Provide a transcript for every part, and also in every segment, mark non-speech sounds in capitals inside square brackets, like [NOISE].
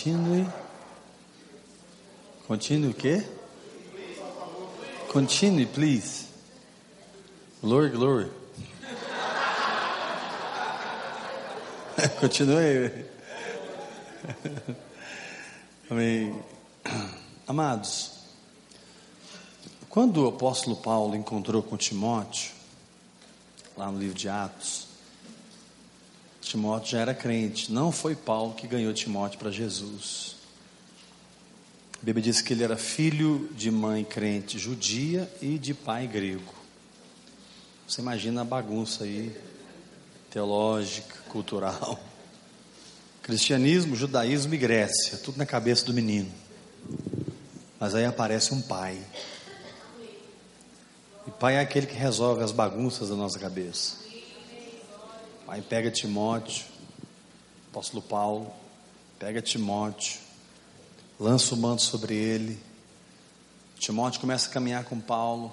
Continue. Continue o quê? Continue, please. Glory, glory. [LAUGHS] Continue. Amém. Amados, quando o apóstolo Paulo encontrou com Timóteo, lá no livro de Atos, Timóteo já era crente, não foi Paulo que ganhou Timóteo para Jesus. A Bíblia diz que ele era filho de mãe crente judia e de pai grego. Você imagina a bagunça aí, teológica, cultural. Cristianismo, judaísmo e Grécia, tudo na cabeça do menino. Mas aí aparece um pai. E pai é aquele que resolve as bagunças da nossa cabeça. Pai pega Timóteo, apóstolo Paulo, pega Timóteo, lança o manto sobre ele. Timóteo começa a caminhar com Paulo.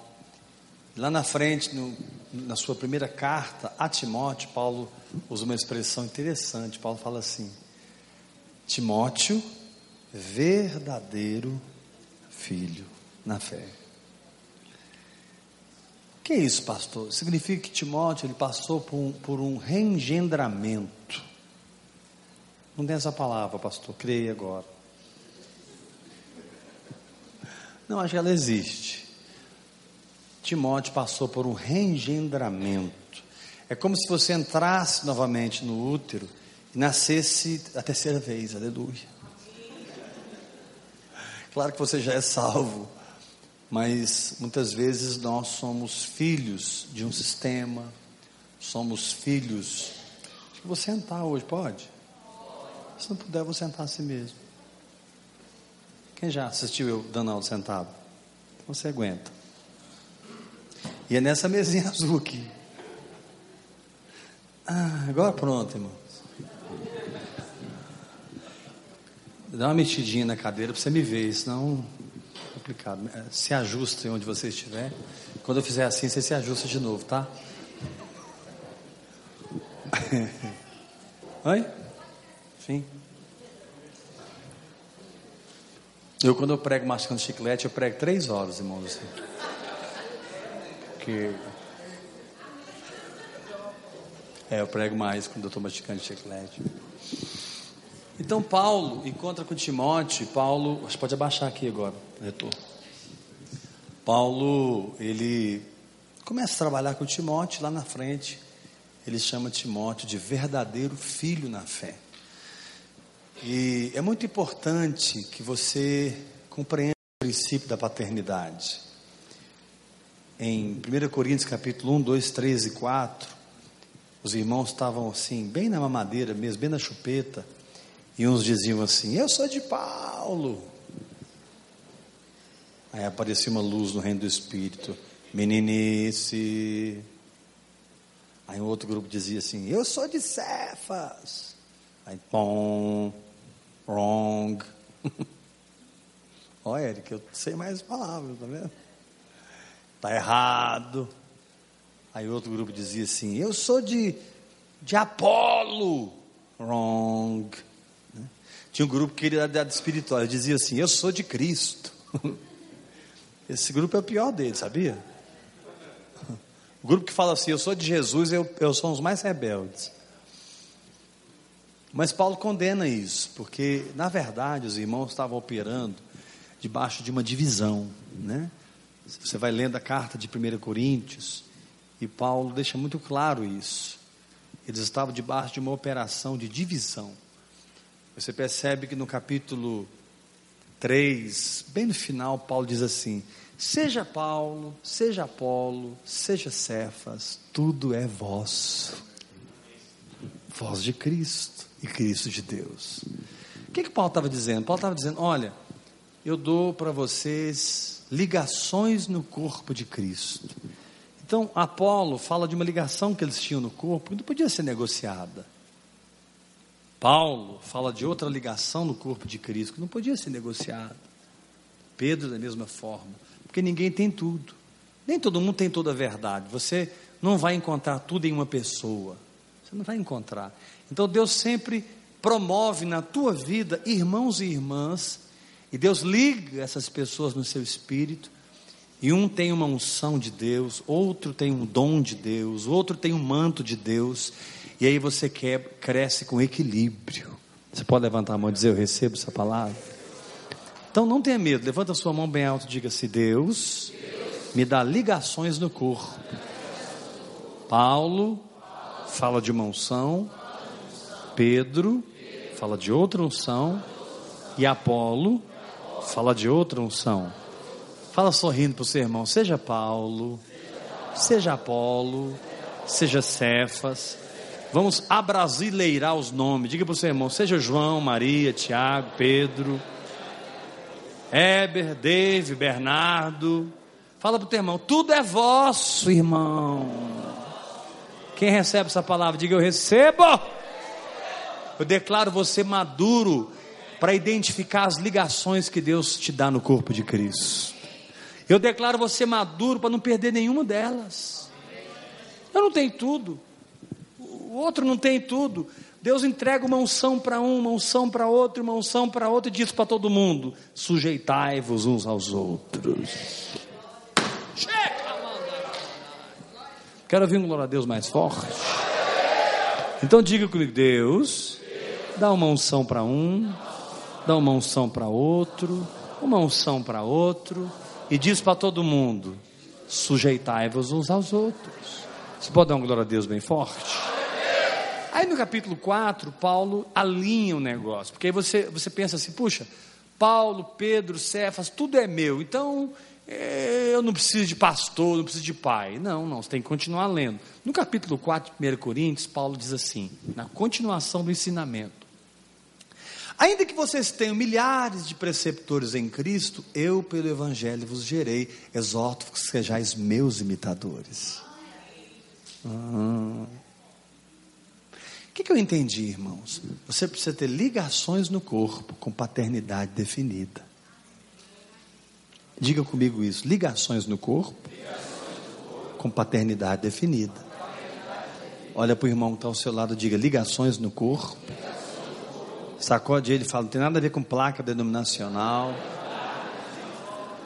Lá na frente, no, na sua primeira carta a Timóteo, Paulo usa uma expressão interessante. Paulo fala assim: Timóteo, verdadeiro filho na fé. O que é isso, pastor? Significa que Timóteo ele passou por um, por um reengendramento. Não tem essa palavra, pastor, creia agora. Não, acho que ela existe. Timóteo passou por um reengendramento. É como se você entrasse novamente no útero e nascesse a terceira vez, aleluia. Claro que você já é salvo, mas muitas vezes nós somos filhos de um sistema, somos filhos. Acho que vou sentar hoje, pode? Se não puder, vou sentar assim mesmo. Quem já assistiu eu aula sentado? Você aguenta. E é nessa mesinha [LAUGHS] azul aqui. Ah, agora pronto, irmão. Dá uma mexidinha na cadeira para você me ver, senão complicado. Se ajuste onde você estiver. Quando eu fizer assim, você se ajusta de novo, tá? [LAUGHS] Oi? Sim. Eu, quando eu prego mascando chiclete, eu prego três horas, irmãos. Assim. Porque. É, eu prego mais quando eu estou masticando chiclete. Então, Paulo encontra com Timóteo. Paulo, você pode abaixar aqui agora, retor. Paulo, ele começa a trabalhar com Timóteo lá na frente. Ele chama Timóteo de verdadeiro filho na fé. E é muito importante que você compreenda o princípio da paternidade. Em 1 Coríntios capítulo 1, 2, 3 e 4, os irmãos estavam assim, bem na mamadeira mesmo, bem na chupeta, e uns diziam assim: Eu sou de Paulo. Aí aparecia uma luz no reino do Espírito, meninice. Aí um outro grupo dizia assim: Eu sou de Cefas. Aí, pom, wrong. Olha, [LAUGHS] Eric, eu sei mais palavras, tá vendo? Tá errado. Aí outro grupo dizia assim: Eu sou de, de Apolo. Wrong. Tinha um grupo que dar de espiritual, dizia assim: Eu sou de Cristo. [LAUGHS] Esse grupo é o pior dele, sabia? O grupo que fala assim: Eu sou de Jesus, eu, eu sou os mais rebeldes. Mas Paulo condena isso, porque na verdade os irmãos estavam operando debaixo de uma divisão, né? Você vai lendo a carta de 1 Coríntios e Paulo deixa muito claro isso. Eles estavam debaixo de uma operação de divisão. Você percebe que no capítulo 3, bem no final, Paulo diz assim: Seja Paulo, seja Apolo, seja Cefas, tudo é vosso. Voz de Cristo e Cristo de Deus. O que, que Paulo estava dizendo? Paulo estava dizendo: Olha, eu dou para vocês ligações no corpo de Cristo. Então, Apolo fala de uma ligação que eles tinham no corpo que não podia ser negociada. Paulo fala de outra ligação no corpo de Cristo que não podia ser negociada. Pedro, da mesma forma, porque ninguém tem tudo. Nem todo mundo tem toda a verdade. Você não vai encontrar tudo em uma pessoa. Você não vai encontrar. Então Deus sempre promove na tua vida irmãos e irmãs, e Deus liga essas pessoas no seu espírito, e um tem uma unção de Deus, outro tem um dom de Deus, outro tem um manto de Deus, e aí você cresce com equilíbrio. Você pode levantar a mão e dizer: Eu recebo essa palavra? Então não tenha medo, levanta a sua mão bem alto e diga assim: Deus me dá ligações no corpo. Paulo fala de uma unção, Pedro fala de outra unção, e Apolo fala de outra unção. Fala sorrindo para o seu irmão, seja Paulo, seja Apolo, seja Cefas. Vamos abrasileirar os nomes. Diga para o seu irmão, seja João, Maria, Tiago, Pedro, Éber, Dave, Bernardo. Fala para o teu irmão, tudo é vosso, irmão. Quem recebe essa palavra, diga eu recebo. Eu declaro você maduro para identificar as ligações que Deus te dá no corpo de Cristo. Eu declaro você maduro para não perder nenhuma delas. Eu não tenho tudo. Outro não tem tudo. Deus entrega uma unção para um, uma unção para outro, uma unção para outro e diz para todo mundo: sujeitai-vos uns aos outros. Quero ouvir um glória a Deus mais forte. Então diga comigo: Deus, dá uma unção para um, dá uma unção para outro, uma unção para outro, e diz para todo mundo: sujeitai-vos uns aos outros. Você pode dar uma glória a Deus bem forte? Aí no capítulo 4, Paulo alinha o negócio, porque aí você, você pensa assim: puxa, Paulo, Pedro, Cefas, tudo é meu, então é, eu não preciso de pastor, não preciso de pai. Não, não, você tem que continuar lendo. No capítulo 4, 1 Coríntios, Paulo diz assim, na continuação do ensinamento: Ainda que vocês tenham milhares de preceptores em Cristo, eu, pelo Evangelho, vos gerei, exorto que sejais meus imitadores. O que, que eu entendi, irmãos? Você precisa ter ligações no corpo com paternidade definida. Diga comigo isso: ligações no corpo, com paternidade definida. Olha para o irmão que está ao seu lado, diga ligações no corpo. Sacode ele e fala: não tem nada a ver com placa denominacional,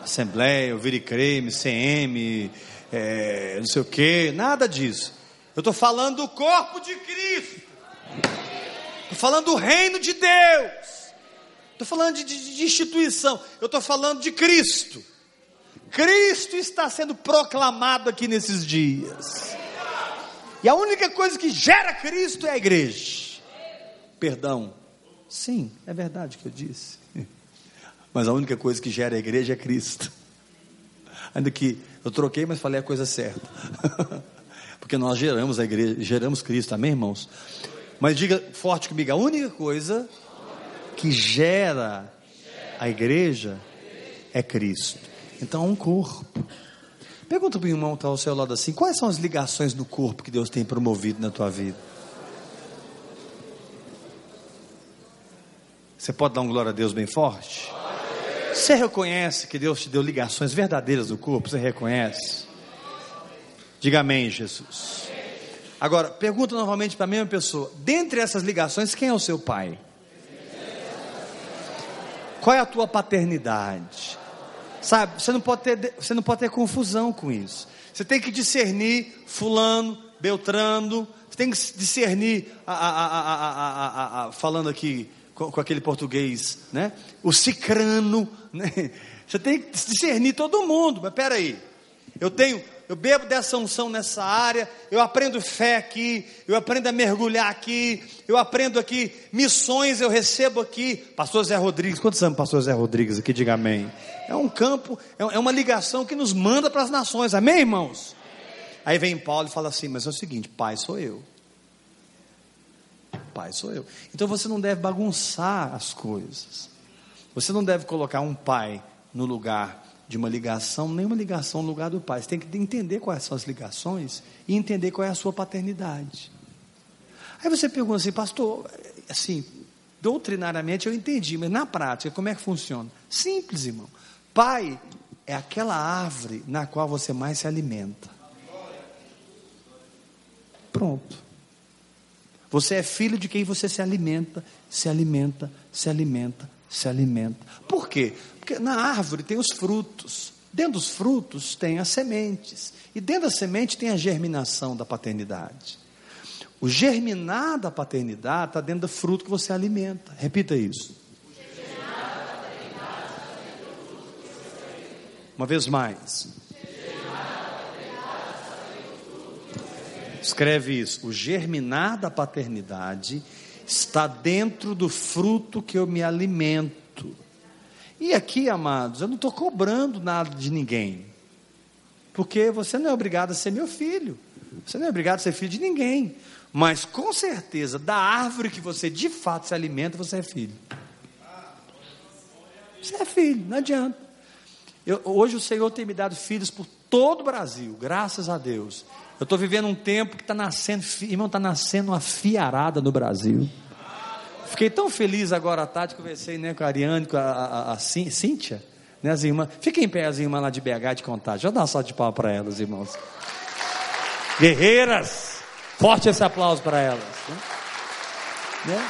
Assembleia, Ouvir e Creme, CM, é, não sei o que, nada disso. Eu estou falando do corpo de Cristo. Estou falando do reino de Deus. Estou falando de, de, de, instituição. Eu estou falando de Cristo. Cristo está sendo proclamado aqui nesses dias. E a única coisa que gera Cristo é a igreja. Perdão. Sim, é verdade que eu disse. [LAUGHS] Mas a única coisa que gera a igreja é Cristo. Ainda que eu troquei, mas falei a coisa certa. [LAUGHS] Porque nós geramos a igreja, geramos Cristo, amém, irmãos? Mas diga forte comigo, a única coisa que gera a igreja é Cristo. Então, um corpo. Pergunta para o irmão que está ao seu lado assim: quais são as ligações do corpo que Deus tem promovido na tua vida? Você pode dar um glória a Deus bem forte? Você reconhece que Deus te deu ligações verdadeiras do corpo? Você reconhece? Diga amém, Jesus. Agora, pergunta novamente para a mesma pessoa: dentre essas ligações, quem é o seu pai? Qual é a tua paternidade? Sabe, você não pode ter, você não pode ter confusão com isso. Você tem que discernir fulano, beltrano, você tem que discernir, a, a, a, falando aqui com, com, aquele português, né? O cicrano, [LAUGHS] né? Você tem que discernir todo mundo, mas peraí, eu tenho eu bebo dessa unção nessa área, eu aprendo fé aqui, eu aprendo a mergulhar aqui, eu aprendo aqui, missões eu recebo aqui. Pastor Zé Rodrigues, quantos anos Pastor Zé Rodrigues aqui? Diga amém. É um campo, é, é uma ligação que nos manda para as nações, amém, irmãos? Aí vem Paulo e fala assim: Mas é o seguinte, pai sou eu. Pai sou eu. Então você não deve bagunçar as coisas. Você não deve colocar um pai no lugar de uma ligação, nenhuma ligação no lugar do pai. Você tem que entender quais são as ligações e entender qual é a sua paternidade. Aí você pergunta assim, pastor, assim, doutrinariamente eu entendi, mas na prática, como é que funciona? Simples, irmão. Pai é aquela árvore na qual você mais se alimenta. Pronto. Você é filho de quem você se alimenta, se alimenta, se alimenta, se alimenta. Por quê? Porque na árvore tem os frutos. Dentro dos frutos tem as sementes. E dentro da semente tem a germinação da paternidade. O germinar da paternidade está dentro do fruto que você alimenta. Repita isso. Uma vez mais. Escreve isso. O germinar da paternidade está dentro do fruto que eu me alimento. E aqui, amados, eu não estou cobrando nada de ninguém. Porque você não é obrigado a ser meu filho. Você não é obrigado a ser filho de ninguém. Mas com certeza, da árvore que você de fato se alimenta, você é filho. Você é filho, não adianta. Eu, hoje o Senhor tem me dado filhos por todo o Brasil, graças a Deus. Eu estou vivendo um tempo que está nascendo, irmão, está nascendo uma fiarada no Brasil. Fiquei tão feliz agora à tarde, conversei né, com a Ariane, com a, a, a Cíntia, né, as irmãs. Fiquem em pé as irmãs lá de BH de contagem. Eu dar uma de pau para elas, irmãos. Guerreiras! Forte esse aplauso para elas. Né? né?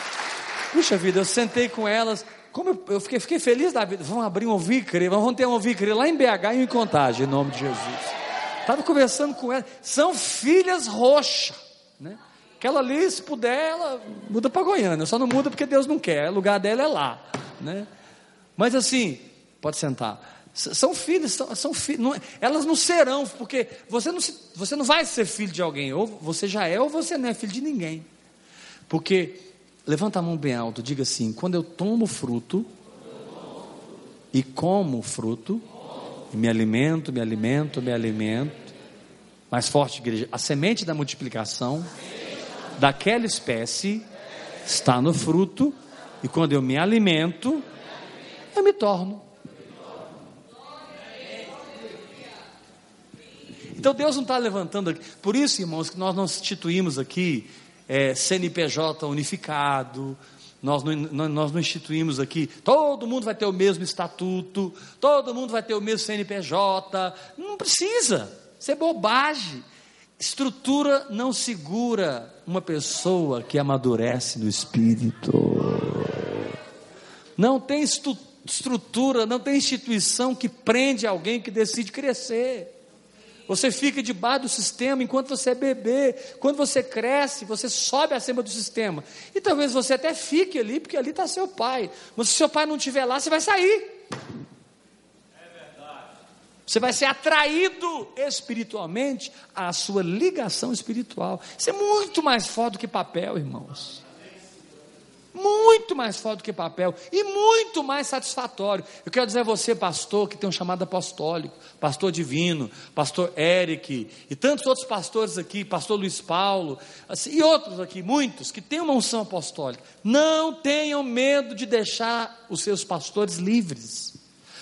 Puxa vida, eu sentei com elas. Como eu, eu fiquei, fiquei, feliz da vida. Vamos abrir um ouvir vamos ter um ouvir lá em BH e em Contagem, em nome de Jesus. Estava conversando com ela. São filhas roxas. Né? Aquela ali, se puder, ela muda para Goiânia. Só não muda porque Deus não quer. O lugar dela é lá. Né? Mas assim, pode sentar. São filhos, são, são filhos, não, elas não serão, porque você não, se, você não vai ser filho de alguém, ou você já é, ou você não é filho de ninguém. Porque, levanta a mão bem alto, diga assim: quando eu tomo fruto, e como fruto, me alimento, me alimento, me alimento. Mais forte, igreja. A semente da multiplicação daquela espécie está no fruto, e quando eu me alimento, eu me torno. Então Deus não está levantando aqui. Por isso, irmãos, que nós não instituímos aqui é, CNPJ unificado, nós não, nós não instituímos aqui, todo mundo vai ter o mesmo estatuto, todo mundo vai ter o mesmo CNPJ. Não precisa, isso é bobagem. Estrutura não segura uma pessoa que amadurece no espírito. Não tem estrutura, não tem instituição que prende alguém que decide crescer. Você fica debaixo do sistema enquanto você é bebê. Quando você cresce, você sobe acima do sistema. E talvez você até fique ali, porque ali está seu pai. Mas se seu pai não estiver lá, você vai sair. Você vai ser atraído espiritualmente à sua ligação espiritual. Isso é muito mais forte do que papel, irmãos muito mais forte do que papel e muito mais satisfatório. Eu quero dizer a você, pastor, que tem um chamado apostólico, pastor divino, pastor Eric e tantos outros pastores aqui, pastor Luiz Paulo assim, e outros aqui, muitos que têm uma unção apostólica. Não tenham medo de deixar os seus pastores livres,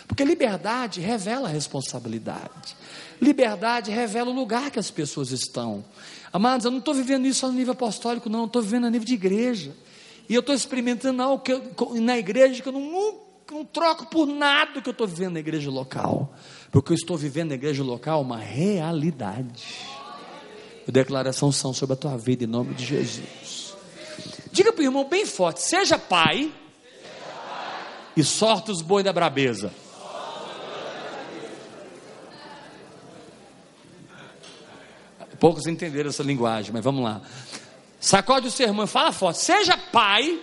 porque liberdade revela a responsabilidade. Liberdade revela o lugar que as pessoas estão. Amados, eu não estou vivendo isso no nível apostólico, não, estou vivendo a nível de igreja. E eu estou experimentando algo que eu, na igreja que eu não, não troco por nada que eu estou vivendo na igreja local. Porque eu estou vivendo na igreja local uma realidade. Eu declaração são sobre a tua vida em nome de Jesus. Diga para o irmão bem forte: seja pai, e sorte os boi da brabeza. Poucos entenderam essa linguagem, mas vamos lá. Sacode o seu irmão, fala forte. Seja pai.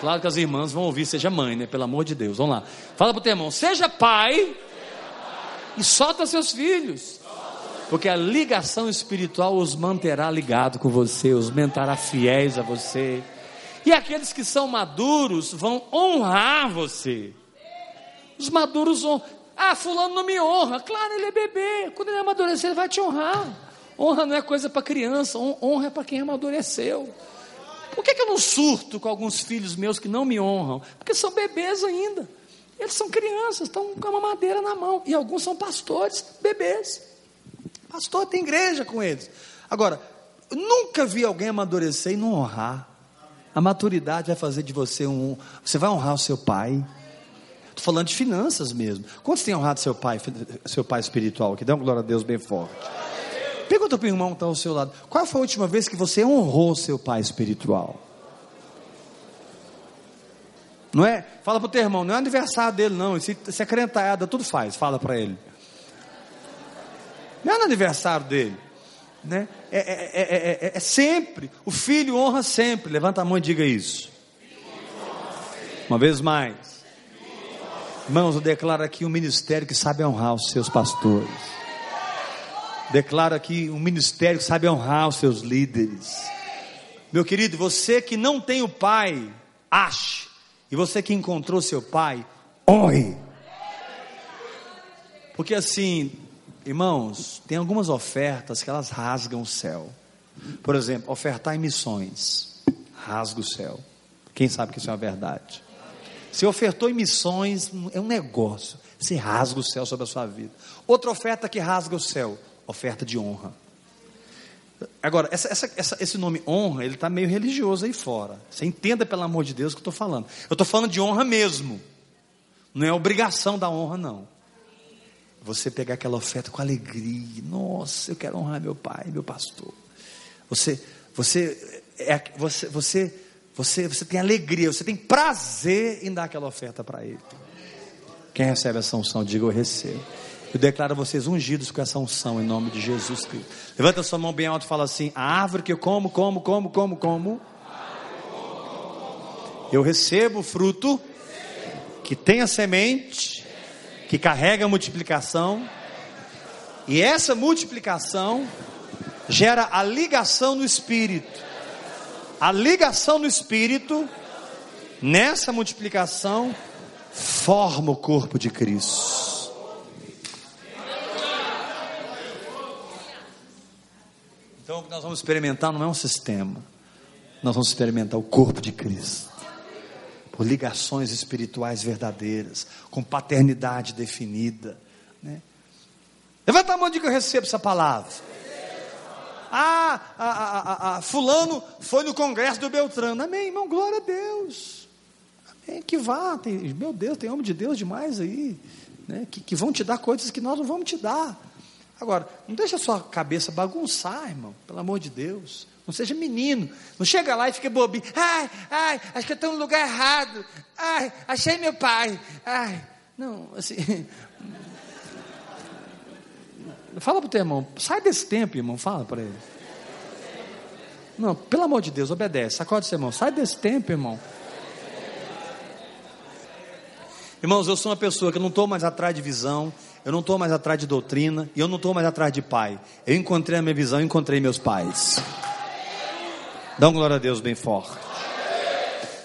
Claro que as irmãs vão ouvir, seja mãe, né? Pelo amor de Deus. Vamos lá. Fala para o teu irmão, seja pai, seja pai. e solta seus filhos. Porque a ligação espiritual os manterá ligado com você, os manterá fiéis a você. E aqueles que são maduros vão honrar você. Os maduros vão. Ah, fulano não me honra. Claro, ele é bebê. Quando ele amadurecer, ele vai te honrar. Honra não é coisa para criança, honra é para quem amadureceu. Por que, que eu não surto com alguns filhos meus que não me honram? Porque são bebês ainda. Eles são crianças, estão com uma madeira na mão. E alguns são pastores, bebês. Pastor tem igreja com eles. Agora, nunca vi alguém amadurecer e não honrar. A maturidade vai fazer de você um. Você vai honrar o seu pai. Estou falando de finanças mesmo. Quantos têm honrado seu pai, seu pai espiritual? Que dá uma glória a Deus bem forte. Pergunta para o irmão que está ao seu lado: qual foi a última vez que você honrou seu pai espiritual? Não é? Fala para o teu irmão, não é aniversário dele, não. Se, é crentada, tudo faz. Fala para ele. Não é no aniversário dele. Né? É, é, é, é, sempre. O filho honra sempre. Levanta a mão e diga isso. Uma vez mais. Irmãos, eu declaro aqui um ministério que sabe honrar os seus pastores. Declaro aqui um ministério que sabe honrar os seus líderes. Meu querido, você que não tem o pai, ache e você que encontrou seu pai, honre. Porque assim, irmãos, tem algumas ofertas que elas rasgam o céu. Por exemplo, ofertar em missões, rasga o céu. Quem sabe que isso é uma verdade? Se ofertou em missões, é um negócio. Você rasga o céu sobre a sua vida. Outra oferta que rasga o céu, oferta de honra. Agora, essa, essa, essa, esse nome honra, ele está meio religioso aí fora. Você entenda, pelo amor de Deus, o que eu estou falando. Eu estou falando de honra mesmo. Não é obrigação da honra, não. Você pegar aquela oferta com alegria. Nossa, eu quero honrar meu pai, meu pastor. Você, você, é, você, você, você, você tem alegria, você tem prazer em dar aquela oferta para ele. Quem recebe essa unção, diga eu recebo. Eu declaro vocês ungidos com essa unção em nome de Jesus Cristo. Levanta sua mão bem alto e fala assim: a árvore que eu como, como, como, como, como. Eu recebo o fruto que tem a semente, que carrega a multiplicação, e essa multiplicação gera a ligação no espírito. A ligação no espírito, nessa multiplicação, forma o corpo de Cristo. Então o que nós vamos experimentar não é um sistema, nós vamos experimentar o corpo de Cristo, por ligações espirituais verdadeiras, com paternidade definida. Né? Levanta a mão de que eu recebo essa palavra. Ah, a, a, a, fulano foi no congresso do Beltrano. Amém, irmão, glória a Deus. Amém, que vá, tem, meu Deus, tem homem de Deus demais aí, né, que, que vão te dar coisas que nós não vamos te dar. Agora, não deixa a sua cabeça bagunçar, irmão, pelo amor de Deus. Não seja menino. Não chega lá e fica bobinho. Ai, ai, acho que eu estou no lugar errado. Ai, achei meu pai. Ai, não, assim. [LAUGHS] Fala para o teu irmão, sai desse tempo, irmão, fala para ele. Não, pelo amor de Deus, obedece. Sacode seu irmão, sai desse tempo, irmão. Irmãos, eu sou uma pessoa que não estou mais atrás de visão, eu não estou mais atrás de doutrina e eu não estou mais atrás de pai. Eu encontrei a minha visão, encontrei meus pais. Dá um glória a Deus bem forte.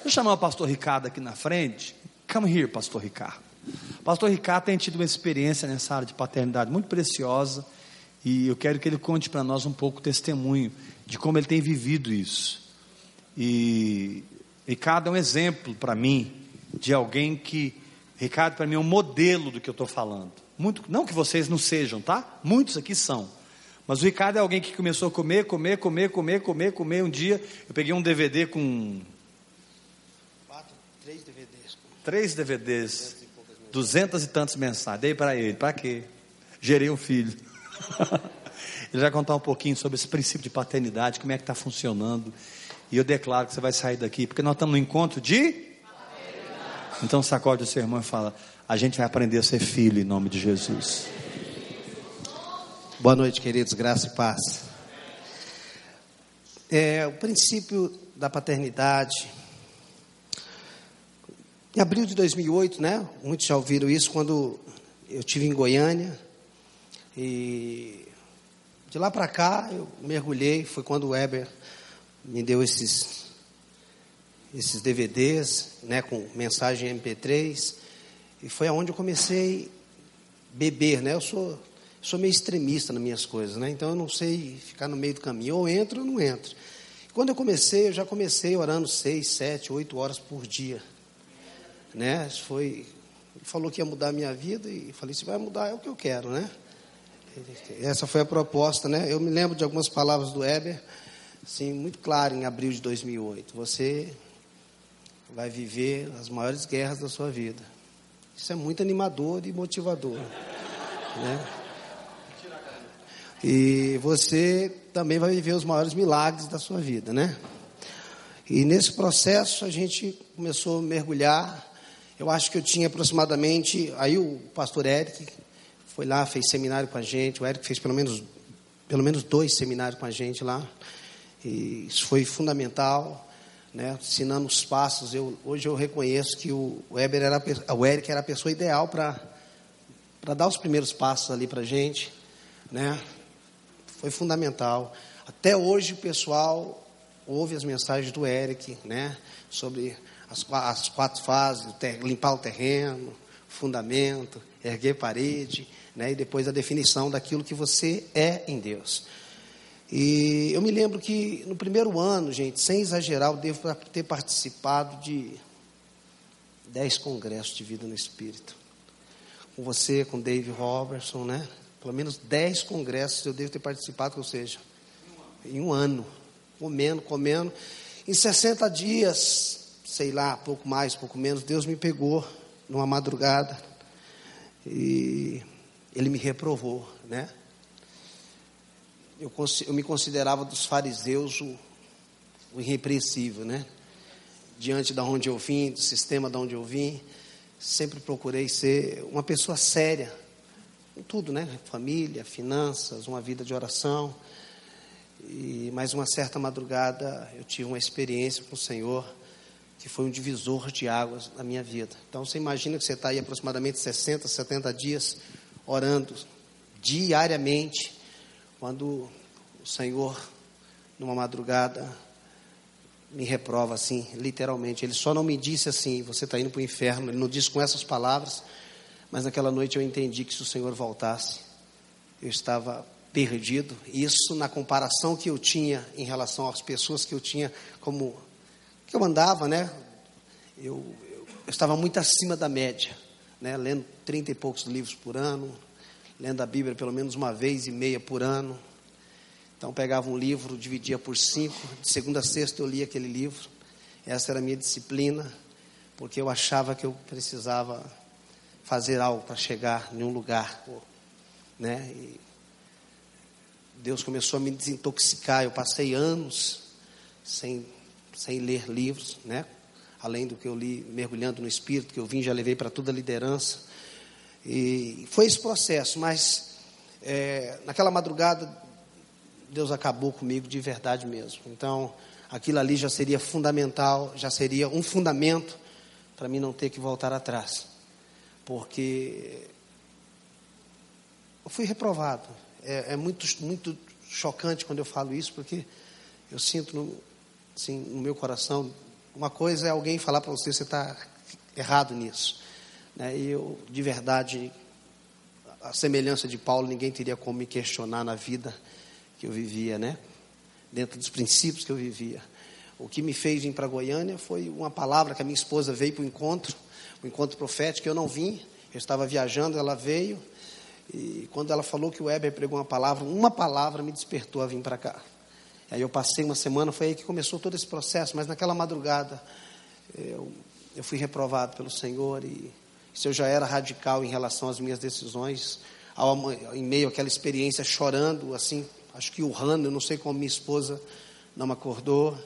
Vou chamar o pastor Ricardo aqui na frente. Come here, pastor Ricardo. Pastor Ricardo tem tido uma experiência nessa área de paternidade muito preciosa e eu quero que ele conte para nós um pouco o testemunho de como ele tem vivido isso. E Ricardo é um exemplo para mim de alguém que Ricardo para mim é um modelo do que eu estou falando. Muito, não que vocês não sejam, tá? Muitos aqui são. Mas o Ricardo é alguém que começou a comer, comer, comer, comer, comer, comer. Um dia eu peguei um DVD com. Quatro, três DVDs. Três DVDs. Duzentas e tantas mensagens. Dei para ele. Para quê? Gerei um filho. [LAUGHS] ele vai contar um pouquinho sobre esse princípio de paternidade, como é que está funcionando. E eu declaro que você vai sair daqui, porque nós estamos no encontro de. Então sacode o seu irmão e fala: a gente vai aprender a ser filho em nome de Jesus. Boa noite, queridos, graça e paz. É, o princípio da paternidade. Em abril de 2008, né? Muitos já ouviram isso quando eu tive em Goiânia e de lá para cá eu mergulhei. Foi quando o Weber me deu esses esses DVDs, né? Com mensagem MP3 e foi aonde eu comecei a beber, né? Eu sou, sou meio extremista nas minhas coisas, né? Então eu não sei ficar no meio do caminho. Ou entro ou não entro. Quando eu comecei, eu já comecei orando seis, sete, oito horas por dia. Né? Foi, falou que ia mudar a minha vida e falei, se vai mudar é o que eu quero, né? Essa foi a proposta, né? Eu me lembro de algumas palavras do Weber, assim, muito claro em abril de 2008. Você vai viver as maiores guerras da sua vida. Isso é muito animador e motivador, né? E você também vai viver os maiores milagres da sua vida, né? E nesse processo a gente começou a mergulhar. Eu acho que eu tinha aproximadamente. Aí o pastor Eric foi lá, fez seminário com a gente. O Eric fez pelo menos, pelo menos dois seminários com a gente lá. E isso foi fundamental, né? ensinando os passos. Eu, hoje eu reconheço que o, Weber era, o Eric era a pessoa ideal para dar os primeiros passos ali para a gente. Né? Foi fundamental. Até hoje o pessoal ouve as mensagens do Eric, né? Sobre as, as quatro fases, limpar o terreno, fundamento, erguer parede, né? E depois a definição daquilo que você é em Deus. E eu me lembro que no primeiro ano, gente, sem exagerar, eu devo ter participado de dez congressos de vida no Espírito. Com você, com Dave Robertson, né? Pelo menos dez congressos eu devo ter participado, ou seja, em um ano comendo, comendo. Em 60 dias, sei lá, pouco mais, pouco menos, Deus me pegou numa madrugada e Ele me reprovou, né? Eu, eu me considerava dos fariseus o, o irrepreensível, né? Diante da onde eu vim, do sistema da onde eu vim, sempre procurei ser uma pessoa séria, em tudo, né? Família, finanças, uma vida de oração. E mais uma certa madrugada eu tive uma experiência com o Senhor que foi um divisor de águas na minha vida. Então você imagina que você está aí aproximadamente 60, 70 dias orando diariamente, quando o Senhor, numa madrugada, me reprova assim, literalmente. Ele só não me disse assim, você está indo para o inferno. Ele não disse com essas palavras, mas naquela noite eu entendi que se o Senhor voltasse, eu estava perdido. Isso na comparação que eu tinha em relação às pessoas que eu tinha como que eu andava, né? Eu, eu, estava muito acima da média, né? Lendo trinta e poucos livros por ano, lendo a Bíblia pelo menos uma vez e meia por ano. Então pegava um livro, dividia por cinco, de segunda a sexta eu lia aquele livro. Essa era a minha disciplina, porque eu achava que eu precisava fazer algo para chegar em um lugar, né? E Deus começou a me desintoxicar. Eu passei anos sem, sem ler livros, né? Além do que eu li, mergulhando no Espírito, que eu vim, já levei para toda a liderança. E foi esse processo, mas é, naquela madrugada, Deus acabou comigo de verdade mesmo. Então, aquilo ali já seria fundamental, já seria um fundamento para mim não ter que voltar atrás. Porque eu fui reprovado é, é, muito, muito chocante quando eu falo isso, porque eu sinto no, assim, no meu coração, uma coisa é alguém falar para você, você está errado nisso. Né? E eu, de verdade, a semelhança de Paulo, ninguém teria como me questionar na vida que eu vivia, né? Dentro dos princípios que eu vivia. O que me fez vir para Goiânia foi uma palavra que a minha esposa veio para o encontro, o encontro profético, eu não vim, eu estava viajando, ela veio, e quando ela falou que o Weber pregou uma palavra, uma palavra me despertou a vir para cá. Aí eu passei uma semana, foi aí que começou todo esse processo, mas naquela madrugada eu, eu fui reprovado pelo Senhor e se eu já era radical em relação às minhas decisões, ao, em meio àquela experiência chorando, assim, acho que urrando, eu não sei como minha esposa não me acordou.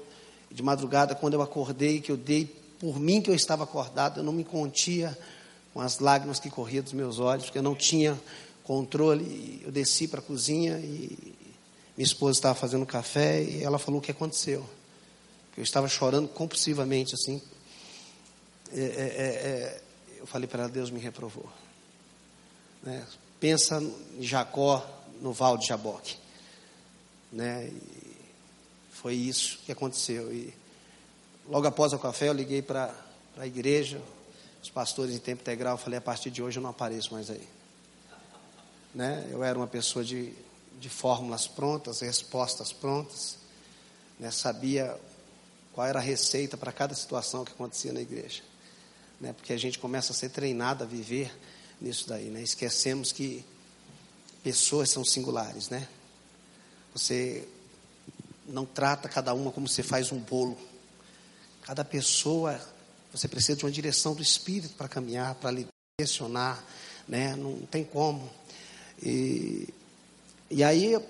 De madrugada, quando eu acordei, que eu dei por mim que eu estava acordado, eu não me contia com as lágrimas que corriam dos meus olhos, porque eu não tinha controle. Eu desci para a cozinha e minha esposa estava fazendo café e ela falou o que aconteceu. Eu estava chorando compulsivamente, assim. É, é, é, é eu falei para ela, Deus me reprovou. Né? Pensa em Jacó no Val de Jaboque. Né? E foi isso que aconteceu. E logo após o café, eu liguei para a igreja, os pastores em tempo integral, falei, a partir de hoje eu não apareço mais aí. Né? Eu era uma pessoa de, de fórmulas prontas, respostas prontas. Né? Sabia qual era a receita para cada situação que acontecia na igreja. né? Porque a gente começa a ser treinado a viver nisso daí, né? Esquecemos que pessoas são singulares, né? Você não trata cada uma como você faz um bolo. Cada pessoa, você precisa de uma direção do Espírito para caminhar, para lhe direcionar, né? Não tem como. E, e aí,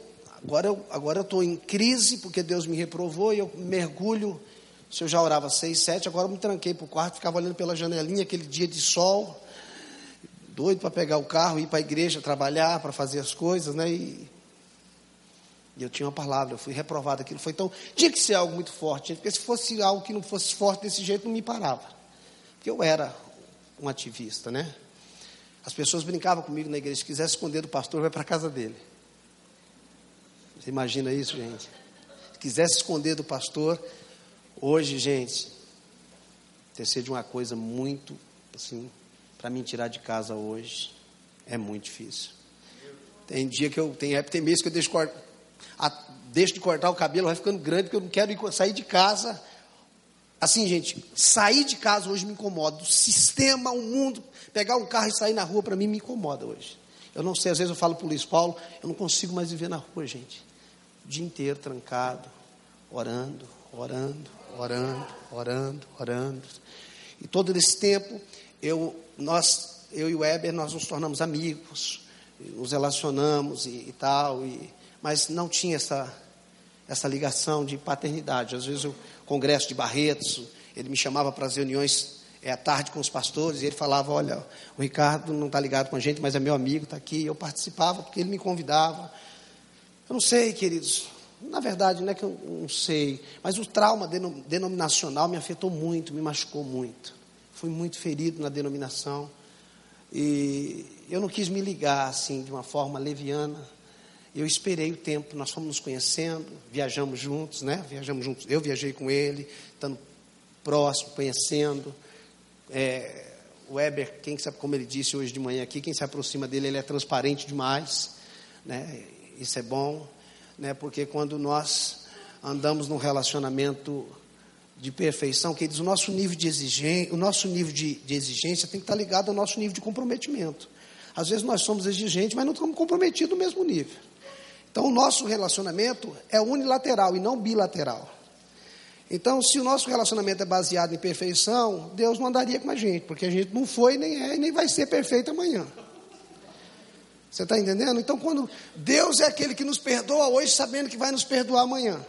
agora eu agora estou em crise, porque Deus me reprovou, e eu mergulho. Se eu já orava seis, sete, agora eu me tranquei para o quarto, ficava olhando pela janelinha, aquele dia de sol, doido para pegar o carro, ir para a igreja, trabalhar, para fazer as coisas, né? E, e eu tinha uma palavra, eu fui reprovado aquilo. Foi tão. Tinha que ser algo muito forte, porque se fosse algo que não fosse forte desse jeito, não me parava. Porque eu era um ativista, né? As pessoas brincavam comigo na igreja, se quiser esconder do pastor, vai para a casa dele. Você imagina isso, gente? Se quisesse esconder do pastor, hoje, gente, ter sido uma coisa muito, assim, para mim tirar de casa hoje, é muito difícil. Tem dia que eu, tem época, tem mês que eu deixo, a, deixo de cortar o cabelo, vai ficando grande, porque eu não quero ir, sair de casa. Assim, gente, sair de casa hoje me incomoda. O sistema, o mundo, Pegar um carro e sair na rua, para mim, me incomoda hoje. Eu não sei, às vezes eu falo para o Luiz Paulo, eu não consigo mais viver na rua, gente. O dia inteiro trancado, orando, orando, orando, orando, orando. E todo esse tempo, eu, nós, eu e o Weber, nós nos tornamos amigos, nos relacionamos e, e tal, e, mas não tinha essa, essa ligação de paternidade. Às vezes o congresso de Barretos, ele me chamava para as reuniões é, à tarde com os pastores, e ele falava, olha, o Ricardo não está ligado com a gente, mas é meu amigo, está aqui. Eu participava porque ele me convidava. Eu não sei, queridos, na verdade, não é que eu não sei, mas o trauma denominacional me afetou muito, me machucou muito. Fui muito ferido na denominação. E eu não quis me ligar assim, de uma forma leviana. Eu esperei o tempo, nós fomos nos conhecendo, viajamos juntos, né? Viajamos juntos. Eu viajei com ele, estando próximo, conhecendo. É, o Weber, quem sabe como ele disse hoje de manhã aqui, quem se aproxima dele, ele é transparente demais, né? Isso é bom, né? Porque quando nós andamos num relacionamento de perfeição, o nosso nível de exigência, o nosso nível de, de exigência tem que estar ligado ao nosso nível de comprometimento. Às vezes nós somos exigentes, mas não estamos comprometidos no mesmo nível. Então o nosso relacionamento é unilateral e não bilateral. Então, se o nosso relacionamento é baseado em perfeição, Deus não andaria com a gente, porque a gente não foi, nem é e nem vai ser perfeito amanhã. Você está entendendo? Então, quando Deus é aquele que nos perdoa hoje, sabendo que vai nos perdoar amanhã.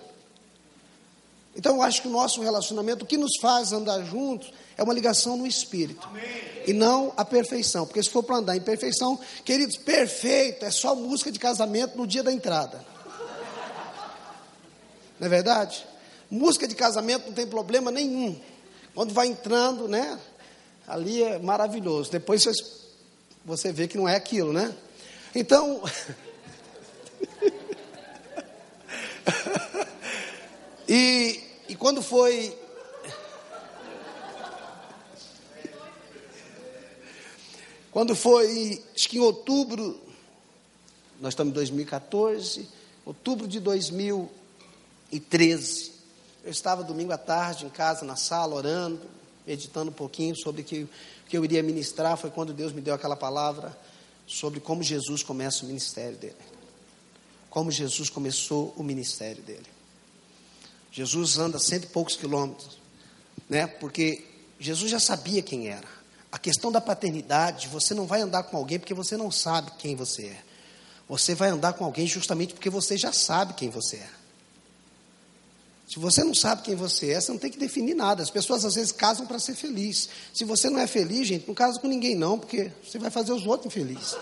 Então, eu acho que o nosso relacionamento, o que nos faz andar juntos, é uma ligação no espírito. Amém. E não a perfeição. Porque se for para andar em perfeição, queridos, perfeito é só música de casamento no dia da entrada. Não é verdade? Música de casamento não tem problema nenhum. Quando vai entrando, né? Ali é maravilhoso. Depois você, você vê que não é aquilo, né? Então. [LAUGHS] e, e quando foi. Quando foi, acho que em outubro, nós estamos em 2014, outubro de 2013, eu estava domingo à tarde em casa, na sala, orando, meditando um pouquinho sobre o que, que eu iria ministrar. Foi quando Deus me deu aquela palavra sobre como Jesus começa o ministério dele. Como Jesus começou o ministério dele. Jesus anda cento e poucos quilômetros, né? Porque Jesus já sabia quem era. A questão da paternidade, você não vai andar com alguém porque você não sabe quem você é. Você vai andar com alguém justamente porque você já sabe quem você é. Se você não sabe quem você é, você não tem que definir nada. As pessoas às vezes casam para ser feliz. Se você não é feliz, gente, não casa com ninguém não, porque você vai fazer os outros infelizes.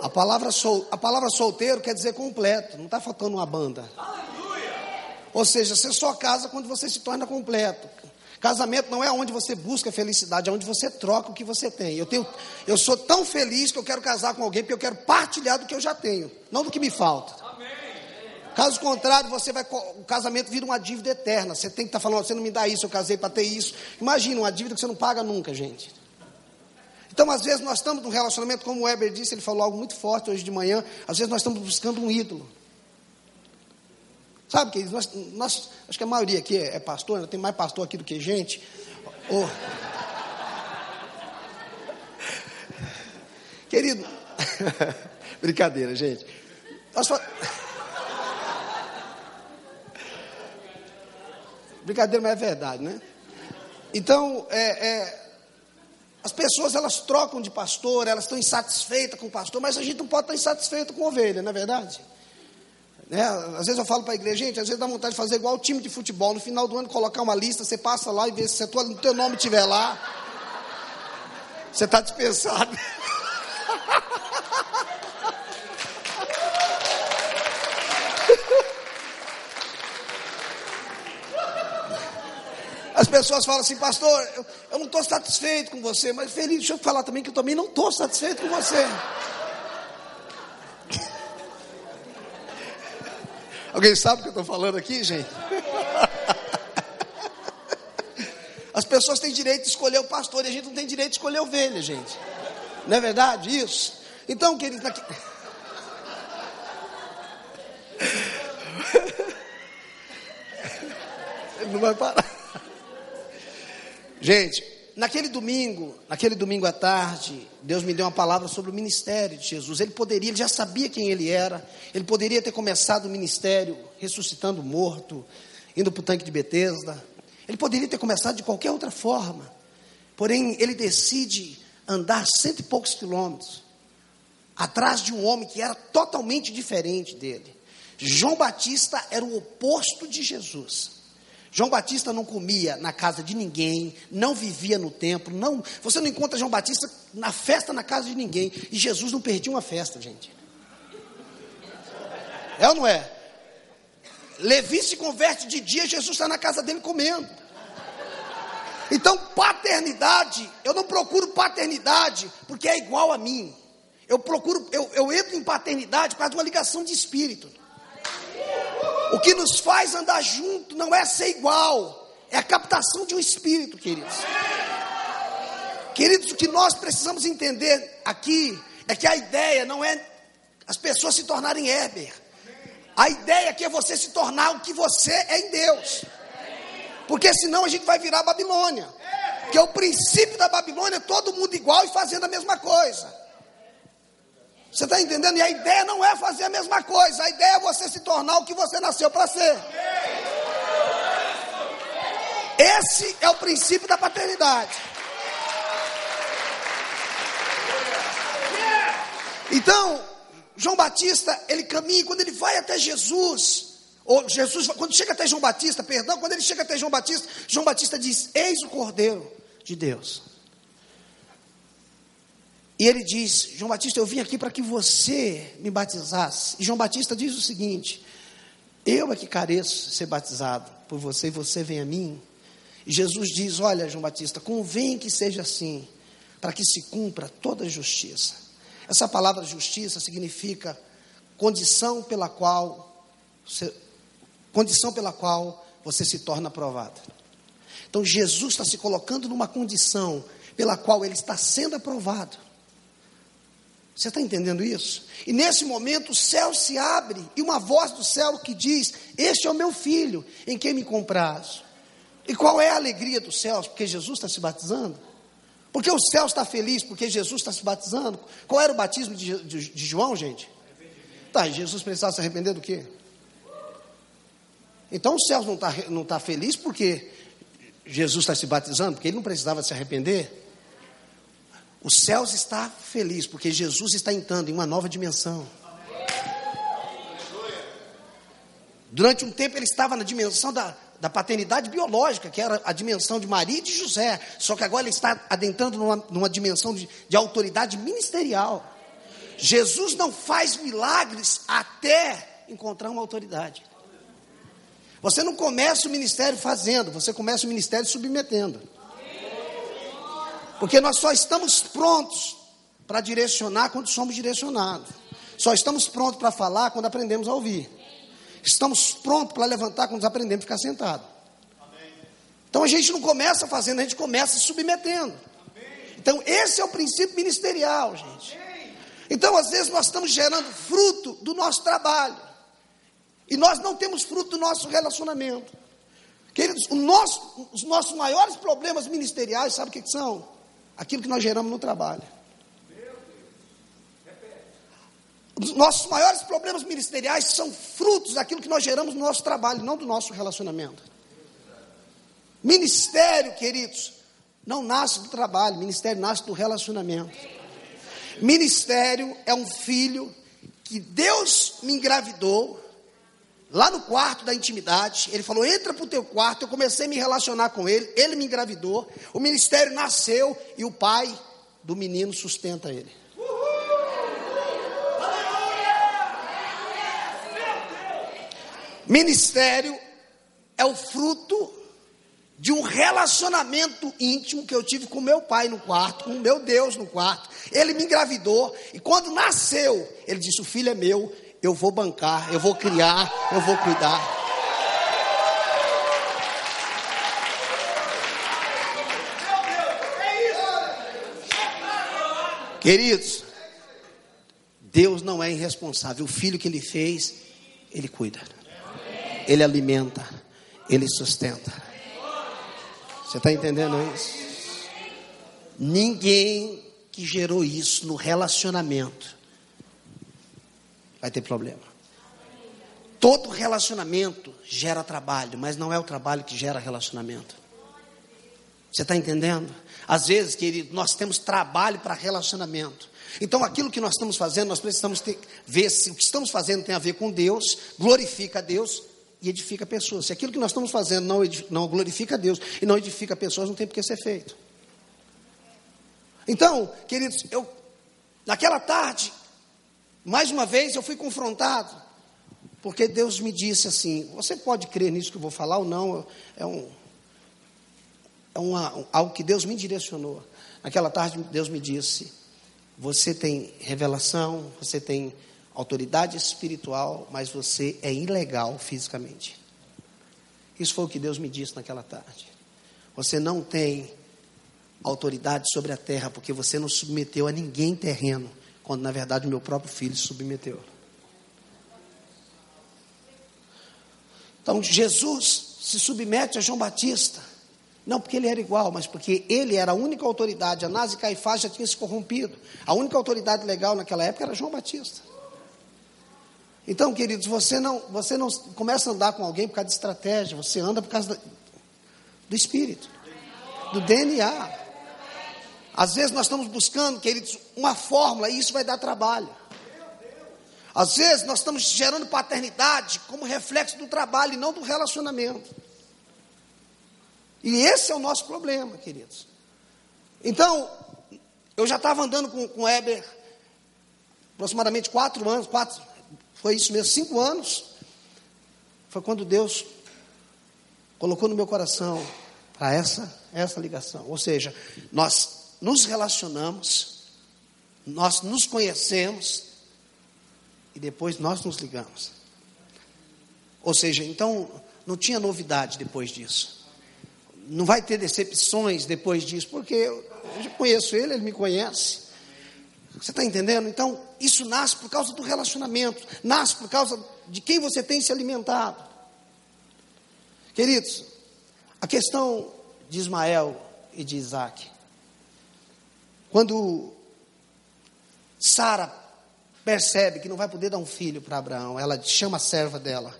A palavra, sol, a palavra solteiro quer dizer completo, não está faltando uma banda. Ou seja, você só casa quando você se torna completo. Casamento não é onde você busca felicidade, é onde você troca o que você tem. Eu, tenho, eu sou tão feliz que eu quero casar com alguém porque eu quero partilhar do que eu já tenho, não do que me falta. Caso contrário, você vai, o casamento vira uma dívida eterna. Você tem que estar tá falando, você não me dá isso, eu casei para ter isso. Imagina, uma dívida que você não paga nunca, gente. Então, às vezes, nós estamos num relacionamento, como o Weber disse, ele falou algo muito forte hoje de manhã. Às vezes, nós estamos buscando um ídolo. Sabe, queridos, nós, nós, acho que a maioria aqui é, é pastor, tem mais pastor aqui do que gente. Oh. [LAUGHS] Querido, [LAUGHS] brincadeira, gente. Nós Brincadeira, mas é verdade, né? Então, é, é, as pessoas elas trocam de pastor, elas estão insatisfeitas com o pastor, mas a gente não pode estar insatisfeito com ovelha, não é verdade? Né? Às vezes eu falo para a igreja, gente, às vezes dá vontade de fazer igual o time de futebol, no final do ano colocar uma lista, você passa lá e vê se o teu nome estiver lá, você está dispensado. [LAUGHS] As pessoas falam assim, pastor, eu, eu não estou satisfeito com você, mas feliz, deixa eu falar também que eu também não estou satisfeito com você. [LAUGHS] Alguém sabe o que eu estou falando aqui, gente? [LAUGHS] As pessoas têm direito de escolher o pastor e a gente não tem direito de escolher ovelha, gente. Não é verdade isso? Então, queridos. Ele [LAUGHS] não vai parar. Gente, naquele domingo, naquele domingo à tarde, Deus me deu uma palavra sobre o ministério de Jesus. Ele poderia, ele já sabia quem ele era. Ele poderia ter começado o ministério ressuscitando o morto, indo para o tanque de Betesda. Ele poderia ter começado de qualquer outra forma. Porém, ele decide andar cento e poucos quilômetros atrás de um homem que era totalmente diferente dele. João Batista era o oposto de Jesus. João Batista não comia na casa de ninguém, não vivia no templo, não, você não encontra João Batista na festa na casa de ninguém. E Jesus não perdia uma festa, gente. É ou não é? Levi se converte de dia, Jesus está na casa dele comendo. Então, paternidade, eu não procuro paternidade porque é igual a mim. Eu procuro, eu, eu entro em paternidade por causa de uma ligação de espírito. O que nos faz andar junto não é ser igual, é a captação de um espírito, queridos. Queridos, o que nós precisamos entender aqui é que a ideia não é as pessoas se tornarem Heber. A ideia aqui é você se tornar o que você é em Deus. Porque senão a gente vai virar Babilônia. Que é o princípio da Babilônia, todo mundo igual e fazendo a mesma coisa. Você está entendendo? E a ideia não é fazer a mesma coisa, a ideia é você se tornar o que você nasceu para ser. Esse é o princípio da paternidade. Então, João Batista, ele caminha, quando ele vai até Jesus, ou Jesus, quando chega até João Batista, perdão, quando ele chega até João Batista, João Batista diz: Eis o Cordeiro de Deus. E ele diz: João Batista, eu vim aqui para que você me batizasse. E João Batista diz o seguinte: Eu é que careço ser batizado por você e você vem a mim. E Jesus diz: Olha, João Batista, convém que seja assim, para que se cumpra toda a justiça. Essa palavra justiça significa condição pela qual você, condição pela qual você se torna aprovado. Então Jesus está se colocando numa condição pela qual ele está sendo aprovado. Você está entendendo isso? E nesse momento o céu se abre e uma voz do céu que diz: Este é o meu filho, em quem me comprazo. E qual é a alegria dos céus? Porque Jesus está se batizando? Porque o céu está feliz porque Jesus está se batizando? Qual era o batismo de, de, de João, gente? Tá, Jesus precisava se arrepender do quê? Então o céu não está não tá feliz porque Jesus está se batizando, porque ele não precisava se arrepender. Os céus está feliz porque Jesus está entrando em uma nova dimensão. Durante um tempo ele estava na dimensão da, da paternidade biológica, que era a dimensão de Maria e de José. Só que agora ele está adentrando numa, numa dimensão de, de autoridade ministerial. Jesus não faz milagres até encontrar uma autoridade. Você não começa o ministério fazendo, você começa o ministério submetendo. Porque nós só estamos prontos para direcionar quando somos direcionados. Só estamos prontos para falar quando aprendemos a ouvir. Estamos prontos para levantar quando aprendemos a ficar sentado. Então a gente não começa fazendo, a gente começa submetendo. Então esse é o princípio ministerial, gente. Então às vezes nós estamos gerando fruto do nosso trabalho. E nós não temos fruto do nosso relacionamento. Queridos, nosso, os nossos maiores problemas ministeriais, sabe o que, que são? Aquilo que nós geramos no trabalho. Os nossos maiores problemas ministeriais são frutos daquilo que nós geramos no nosso trabalho, não do nosso relacionamento. Ministério, queridos, não nasce do trabalho, ministério nasce do relacionamento. Ministério é um filho que Deus me engravidou, lá no quarto da intimidade, ele falou: entra para o teu quarto. Eu comecei a me relacionar com ele, ele me engravidou, o ministério nasceu e o pai do menino sustenta ele. Ministério é o fruto de um relacionamento íntimo que eu tive com meu pai no quarto, com meu Deus no quarto. Ele me engravidou e quando nasceu, ele disse: O filho é meu, eu vou bancar, eu vou criar, eu vou cuidar. Queridos, Deus não é irresponsável. O filho que ele fez, ele cuida, ele alimenta, ele sustenta. Você está entendendo isso? Ninguém que gerou isso no relacionamento vai ter problema. Todo relacionamento gera trabalho, mas não é o trabalho que gera relacionamento. Você está entendendo? Às vezes, querido, nós temos trabalho para relacionamento. Então, aquilo que nós estamos fazendo, nós precisamos ter, ver se o que estamos fazendo tem a ver com Deus, glorifica a Deus e edifica pessoas. Se aquilo que nós estamos fazendo não, não glorifica a Deus e não edifica pessoas, não tem por que ser feito. Então, queridos, eu, naquela tarde, mais uma vez eu fui confrontado, porque Deus me disse assim: você pode crer nisso que eu vou falar ou não? É, um, é uma, algo que Deus me direcionou. Naquela tarde, Deus me disse: você tem revelação, você tem autoridade espiritual, mas você é ilegal fisicamente. Isso foi o que Deus me disse naquela tarde. Você não tem autoridade sobre a terra, porque você não submeteu a ninguém terreno quando na verdade o meu próprio filho se submeteu. Então Jesus se submete a João Batista, não porque ele era igual, mas porque ele era a única autoridade. Anás e Caifás já tinham se corrompido. A única autoridade legal naquela época era João Batista. Então, queridos, você não, você não começa a andar com alguém por causa de estratégia, você anda por causa do espírito, do DNA. Às vezes nós estamos buscando, queridos, uma fórmula e isso vai dar trabalho. Às vezes nós estamos gerando paternidade como reflexo do trabalho e não do relacionamento. E esse é o nosso problema, queridos. Então, eu já estava andando com, com o Heber aproximadamente quatro anos, quatro, foi isso mesmo, cinco anos. Foi quando Deus colocou no meu coração para essa, essa ligação. Ou seja, nós nos relacionamos, nós nos conhecemos e depois nós nos ligamos. Ou seja, então não tinha novidade depois disso. Não vai ter decepções depois disso, porque eu, já conheço ele, ele me conhece. Você está entendendo? Então, isso nasce por causa do relacionamento, nasce por causa de quem você tem se alimentado. Queridos, a questão de Ismael e de Isaac quando Sara percebe que não vai poder dar um filho para Abraão, ela chama a serva dela,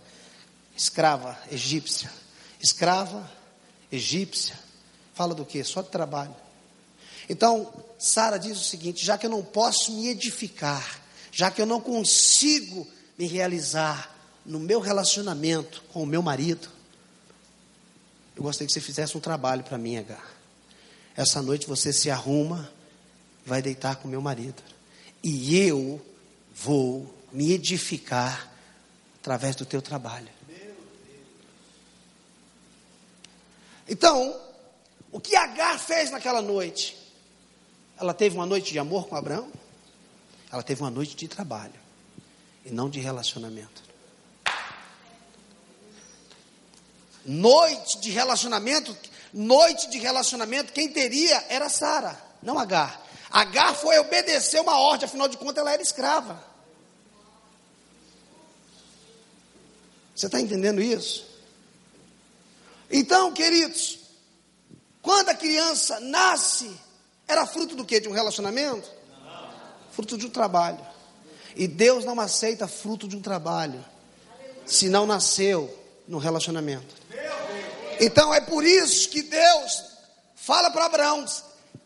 escrava egípcia. Escrava egípcia, fala do que? Só de trabalho. Então, Sara diz o seguinte: já que eu não posso me edificar, já que eu não consigo me realizar no meu relacionamento com o meu marido, eu gostaria que você fizesse um trabalho para mim, H. Essa noite você se arruma, vai deitar com meu marido. E eu vou me edificar através do teu trabalho. Então, o que Agar fez naquela noite? Ela teve uma noite de amor com Abraão? Ela teve uma noite de trabalho e não de relacionamento. Noite de relacionamento, noite de relacionamento, quem teria era Sara, não Agar. Agar foi obedecer uma ordem, afinal de contas ela era escrava. Você está entendendo isso? Então, queridos, quando a criança nasce, era fruto do que? De um relacionamento? Fruto de um trabalho. E Deus não aceita fruto de um trabalho, se não nasceu no relacionamento. Então é por isso que Deus fala para Abraão: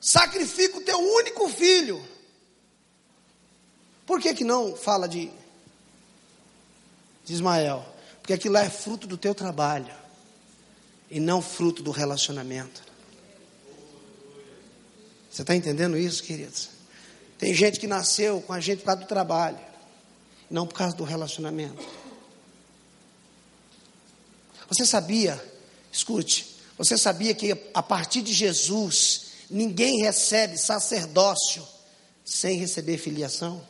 sacrifica o teu único filho. Por que, que não fala de, de Ismael? Porque aquilo é fruto do teu trabalho e não fruto do relacionamento. Você está entendendo isso, queridos? Tem gente que nasceu com a gente por causa do trabalho, não por causa do relacionamento. Você sabia, escute, você sabia que a partir de Jesus, ninguém recebe sacerdócio sem receber filiação?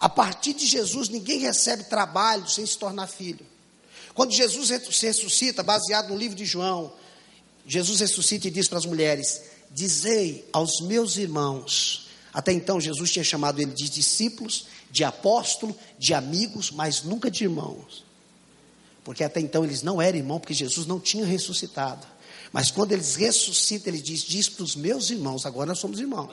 A partir de Jesus, ninguém recebe trabalho sem se tornar filho. Quando Jesus ressuscita, baseado no livro de João, Jesus ressuscita e diz para as mulheres: Dizei aos meus irmãos. Até então, Jesus tinha chamado ele de discípulos, de apóstolo, de amigos, mas nunca de irmãos. Porque até então eles não eram irmãos, porque Jesus não tinha ressuscitado. Mas quando eles ressuscitam, ele diz: Diz para os meus irmãos, agora nós somos irmãos.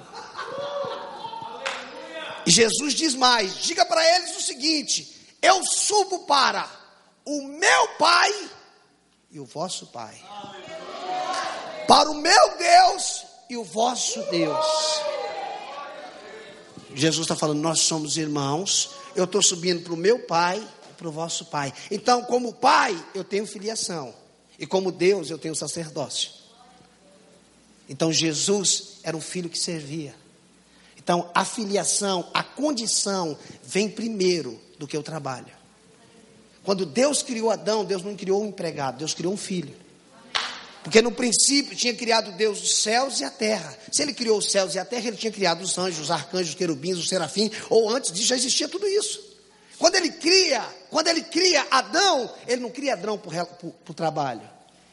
E Jesus diz mais: Diga para eles o seguinte: Eu subo para o meu Pai e o vosso Pai para o meu Deus e o vosso Deus. Jesus está falando, nós somos irmãos, eu estou subindo para o meu Pai e para o vosso Pai. Então, como Pai, eu tenho filiação, e como Deus, eu tenho sacerdócio. Então, Jesus era um filho que servia. Então, a filiação, a condição, vem primeiro do que o trabalho. Quando Deus criou Adão, Deus não criou um empregado, Deus criou um filho. Porque no princípio tinha criado Deus os céus e a terra. Se ele criou os céus e a terra, ele tinha criado os anjos, os arcanjos, os querubins, os serafins, ou antes disso já existia tudo isso. Quando ele cria, quando ele cria Adão, ele não cria Adão por, por trabalho,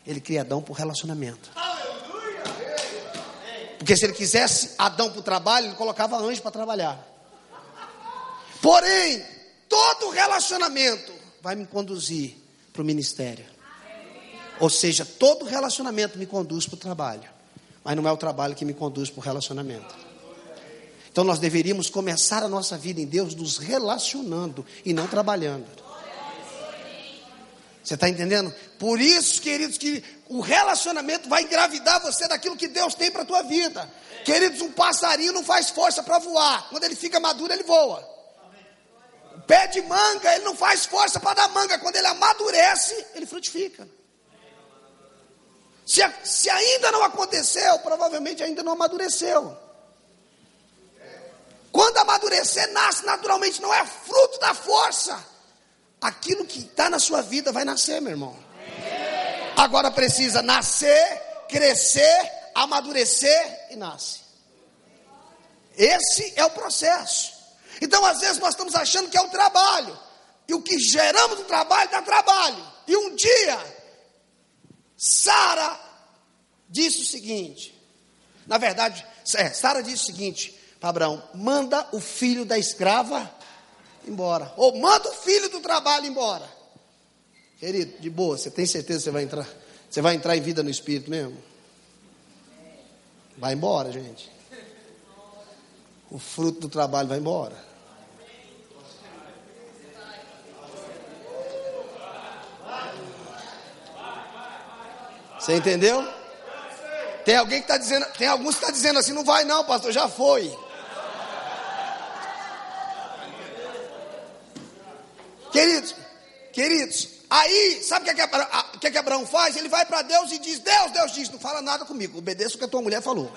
ele cria Adão por relacionamento. Porque se ele quisesse Adão para o trabalho, ele colocava anjo para trabalhar. Porém, todo relacionamento vai me conduzir para o ministério. Ou seja, todo relacionamento me conduz para o trabalho, mas não é o trabalho que me conduz para o relacionamento. Então nós deveríamos começar a nossa vida em Deus nos relacionando e não trabalhando. Você está entendendo? Por isso, queridos, que o relacionamento vai engravidar você daquilo que Deus tem para a tua vida. Queridos, um passarinho não faz força para voar. Quando ele fica maduro, ele voa. O pé de manga, ele não faz força para dar manga. Quando ele amadurece, ele frutifica. Se, se ainda não aconteceu, provavelmente ainda não amadureceu. Quando amadurecer, nasce naturalmente, não é fruto da força. Aquilo que está na sua vida vai nascer, meu irmão. Agora precisa nascer, crescer, amadurecer e nasce. Esse é o processo. Então, às vezes, nós estamos achando que é o trabalho. E o que geramos no trabalho dá trabalho. E um dia Sara disse o seguinte: na verdade, é, Sara disse o seguinte para Abraão: manda o filho da escrava embora, ou manda o filho do trabalho embora. Querido, de boa, você tem certeza que você vai entrar? Você vai entrar em vida no espírito mesmo? Vai embora, gente. O fruto do trabalho vai embora. Você entendeu? Tem alguém que está dizendo, tem alguns que está dizendo assim, não vai não, pastor, já foi. Queridos, queridos, aí, sabe o que, é que, é que Abraão faz? Ele vai para Deus e diz: Deus, Deus diz, não fala nada comigo, obedeça o que a tua mulher falou.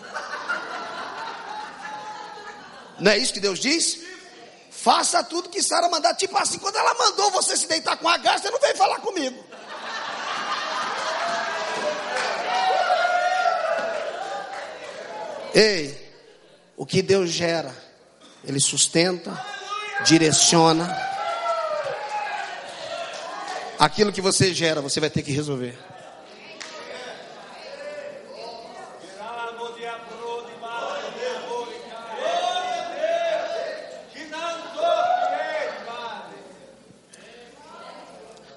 Não é isso que Deus diz? Faça tudo que Sara mandar. Tipo assim, quando ela mandou você se deitar com a gás, você não veio falar comigo. Ei, o que Deus gera, Ele sustenta, direciona. Aquilo que você gera, você vai ter que resolver.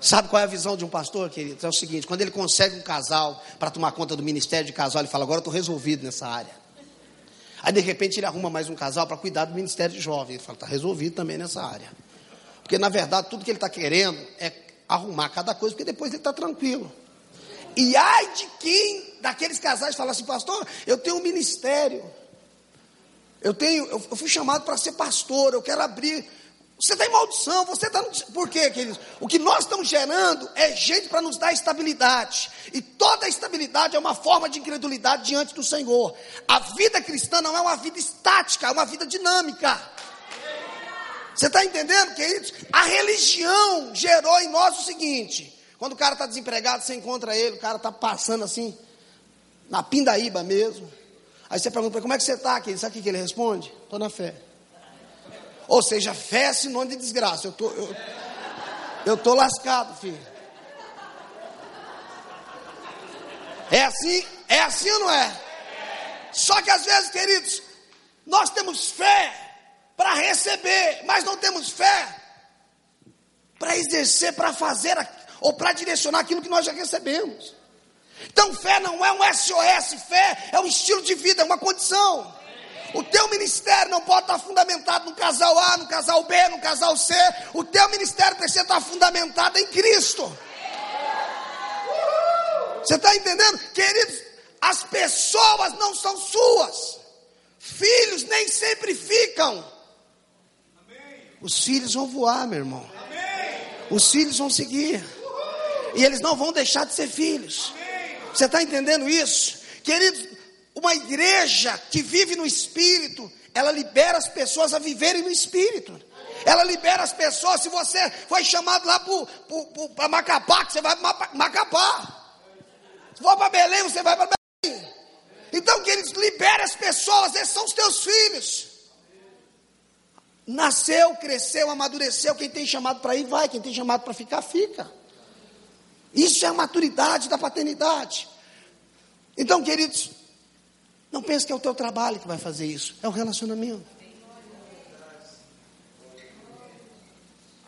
Sabe qual é a visão de um pastor, querido? É o seguinte: quando ele consegue um casal para tomar conta do ministério de casal, ele fala: agora eu estou resolvido nessa área. Aí de repente ele arruma mais um casal para cuidar do ministério de jovens. Ele fala: está resolvido também nessa área. Porque na verdade tudo que ele está querendo é arrumar cada coisa, porque depois ele está tranquilo. E ai de quem daqueles casais fala assim, pastor, eu tenho um ministério. Eu tenho, eu fui chamado para ser pastor, eu quero abrir. Você está em maldição, você está. Por quê, queridos? O que nós estamos gerando é gente para nos dar estabilidade. E toda estabilidade é uma forma de incredulidade diante do Senhor. A vida cristã não é uma vida estática, é uma vida dinâmica. Você está entendendo, queridos? A religião gerou em nós o seguinte: quando o cara está desempregado, você encontra ele, o cara está passando assim, na pindaíba mesmo. Aí você pergunta, como é que você está, querido? Sabe o que ele responde? Estou na fé. Ou seja, fé é sinônimo de desgraça. Eu tô, eu, eu tô lascado, filho. É assim? É assim ou não é? Só que às vezes, queridos, nós temos fé para receber, mas não temos fé para exercer, para fazer ou para direcionar aquilo que nós já recebemos. Então, fé não é um SOS, fé é um estilo de vida, é uma condição. O teu ministério não pode estar fundamentado no casal A, no casal B, no casal C. O teu ministério precisa estar fundamentado em Cristo. Você está entendendo? Queridos, as pessoas não são suas. Filhos nem sempre ficam. Os filhos vão voar, meu irmão. Os filhos vão seguir. E eles não vão deixar de ser filhos. Você está entendendo isso? Queridos, uma igreja que vive no Espírito, ela libera as pessoas a viverem no Espírito. Ela libera as pessoas. Se você foi chamado lá para Macapá, você vai para Macapá. Se for para Belém, você vai para Belém. Então, queridos, libera as pessoas, esses são os teus filhos. Nasceu, cresceu, amadureceu. Quem tem chamado para ir, vai. Quem tem chamado para ficar, fica. Isso é a maturidade da paternidade. Então, queridos, não pense que é o teu trabalho que vai fazer isso, é o relacionamento.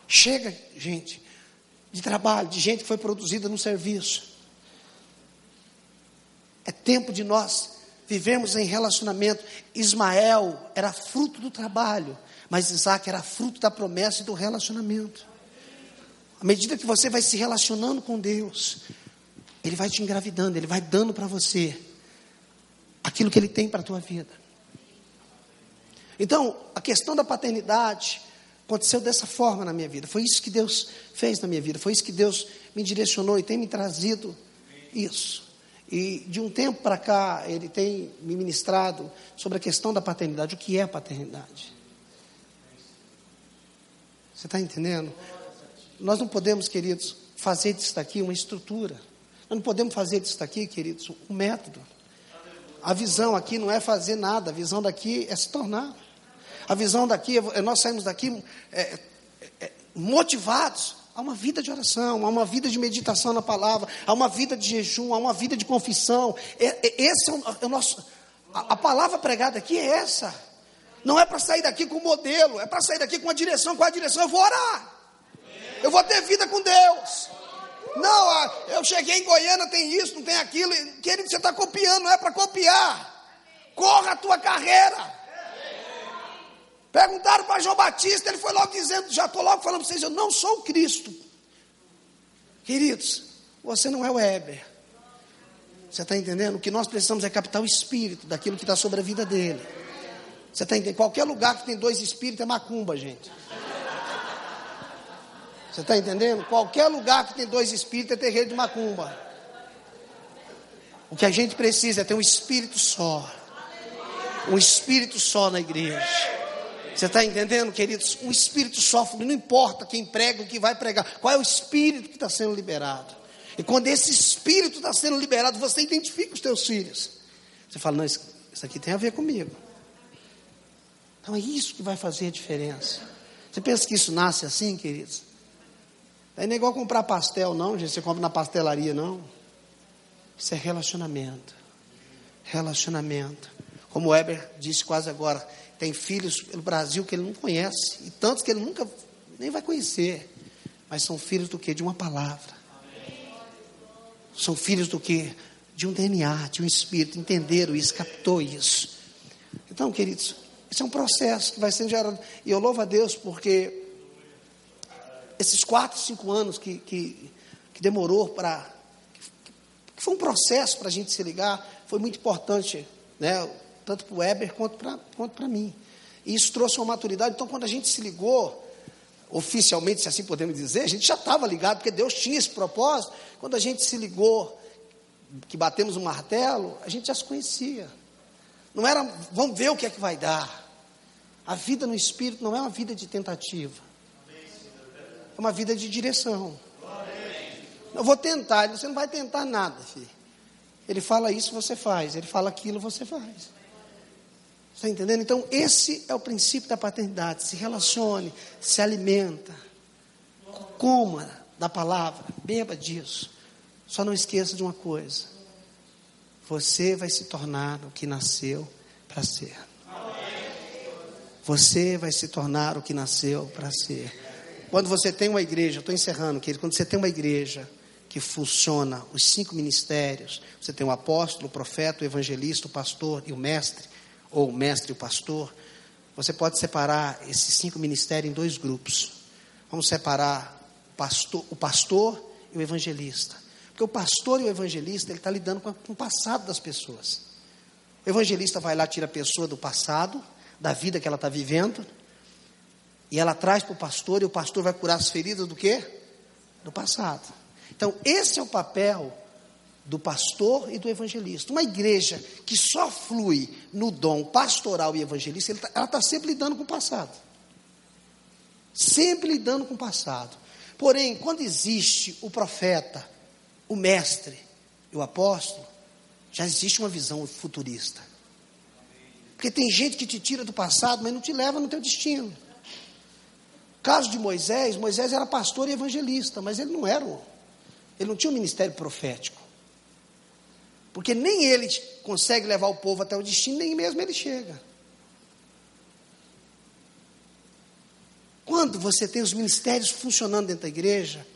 Chega, gente, de trabalho, de gente que foi produzida no serviço. É tempo de nós vivemos em relacionamento. Ismael era fruto do trabalho. Mas Isaac era fruto da promessa e do relacionamento. À medida que você vai se relacionando com Deus, Ele vai te engravidando, Ele vai dando para você aquilo que Ele tem para a tua vida. Então, a questão da paternidade aconteceu dessa forma na minha vida. Foi isso que Deus fez na minha vida. Foi isso que Deus me direcionou e tem me trazido isso. E de um tempo para cá, Ele tem me ministrado sobre a questão da paternidade. O que é paternidade? Você está entendendo? Nós não podemos, queridos, fazer disso daqui uma estrutura. Nós não podemos fazer disso daqui, queridos, um método. A visão aqui não é fazer nada, a visão daqui é se tornar. A visão daqui, é nós saímos daqui é, é, é, motivados a uma vida de oração, a uma vida de meditação na palavra, a uma vida de jejum, a uma vida de confissão. É, é, esse é o, é o nosso. A, a palavra pregada aqui é essa. Não é para sair daqui com modelo, é para sair daqui com a direção. Qual a direção? Eu vou orar. Eu vou ter vida com Deus. Não, eu cheguei em Goiânia, tem isso, não tem aquilo. Querido, você está copiando, não é para copiar. Corra a tua carreira. Perguntaram para João Batista, ele foi logo dizendo, já estou logo falando para vocês, eu não sou o Cristo. Queridos, você não é o Heber. Você está entendendo? O que nós precisamos é captar o espírito daquilo que está sobre a vida dele. Você está entendendo? Qualquer lugar que tem dois espíritos é macumba, gente. Você está entendendo? Qualquer lugar que tem dois espíritos é terreiro de macumba. O que a gente precisa é ter um espírito só. Um espírito só na igreja. Você está entendendo, queridos? Um espírito só, não importa quem prega, o que vai pregar. Qual é o espírito que está sendo liberado? E quando esse espírito está sendo liberado, você identifica os teus filhos. Você fala, não, isso, isso aqui tem a ver comigo. Então é isso que vai fazer a diferença. Você pensa que isso nasce assim, queridos? Não é igual comprar pastel, não, gente. Você compra na pastelaria, não. Isso é relacionamento. Relacionamento. Como o Weber disse quase agora, tem filhos pelo Brasil que ele não conhece, e tantos que ele nunca nem vai conhecer. mas são filhos do que? De uma palavra. São filhos do que? De um DNA, de um espírito. Entenderam isso, captou isso. Então, queridos, esse é um processo que vai sendo gerado. E eu louvo a Deus porque esses quatro, cinco anos que, que, que demorou para. que foi um processo para a gente se ligar, foi muito importante, né? tanto para o Weber quanto para mim. E isso trouxe uma maturidade. Então, quando a gente se ligou, oficialmente, se assim podemos dizer, a gente já estava ligado, porque Deus tinha esse propósito. Quando a gente se ligou, que batemos o um martelo, a gente já se conhecia. Não era, vamos ver o que é que vai dar. A vida no Espírito não é uma vida de tentativa, é uma vida de direção. Eu vou tentar, você não vai tentar nada, filho. Ele fala isso, você faz. Ele fala aquilo, você faz. Está entendendo? Então, esse é o princípio da paternidade. Se relacione, se alimenta, coma da palavra, beba disso. Só não esqueça de uma coisa: você vai se tornar o que nasceu para ser. Você vai se tornar o que nasceu para ser. Quando você tem uma igreja, estou encerrando, querido, quando você tem uma igreja que funciona, os cinco ministérios, você tem o apóstolo, o profeta, o evangelista, o pastor e o mestre, ou o mestre e o pastor, você pode separar esses cinco ministérios em dois grupos. Vamos separar o pastor, o pastor e o evangelista. Porque o pastor e o evangelista, ele está lidando com, o passado das pessoas. O evangelista vai lá, tira a pessoa do passado, da vida que ela está vivendo, e ela traz para o pastor, e o pastor vai curar as feridas do quê? Do passado. Então, esse é o papel do pastor e do evangelista. Uma igreja que só flui no dom pastoral e evangelista, tá, ela está sempre lidando com o passado. Sempre lidando com o passado. Porém, quando existe o profeta, o mestre e o apóstolo, já existe uma visão futurista. Porque tem gente que te tira do passado, mas não te leva no teu destino. Caso de Moisés, Moisés era pastor e evangelista, mas ele não era, ele não tinha um ministério profético. Porque nem ele consegue levar o povo até o destino, nem mesmo ele chega. Quando você tem os ministérios funcionando dentro da igreja,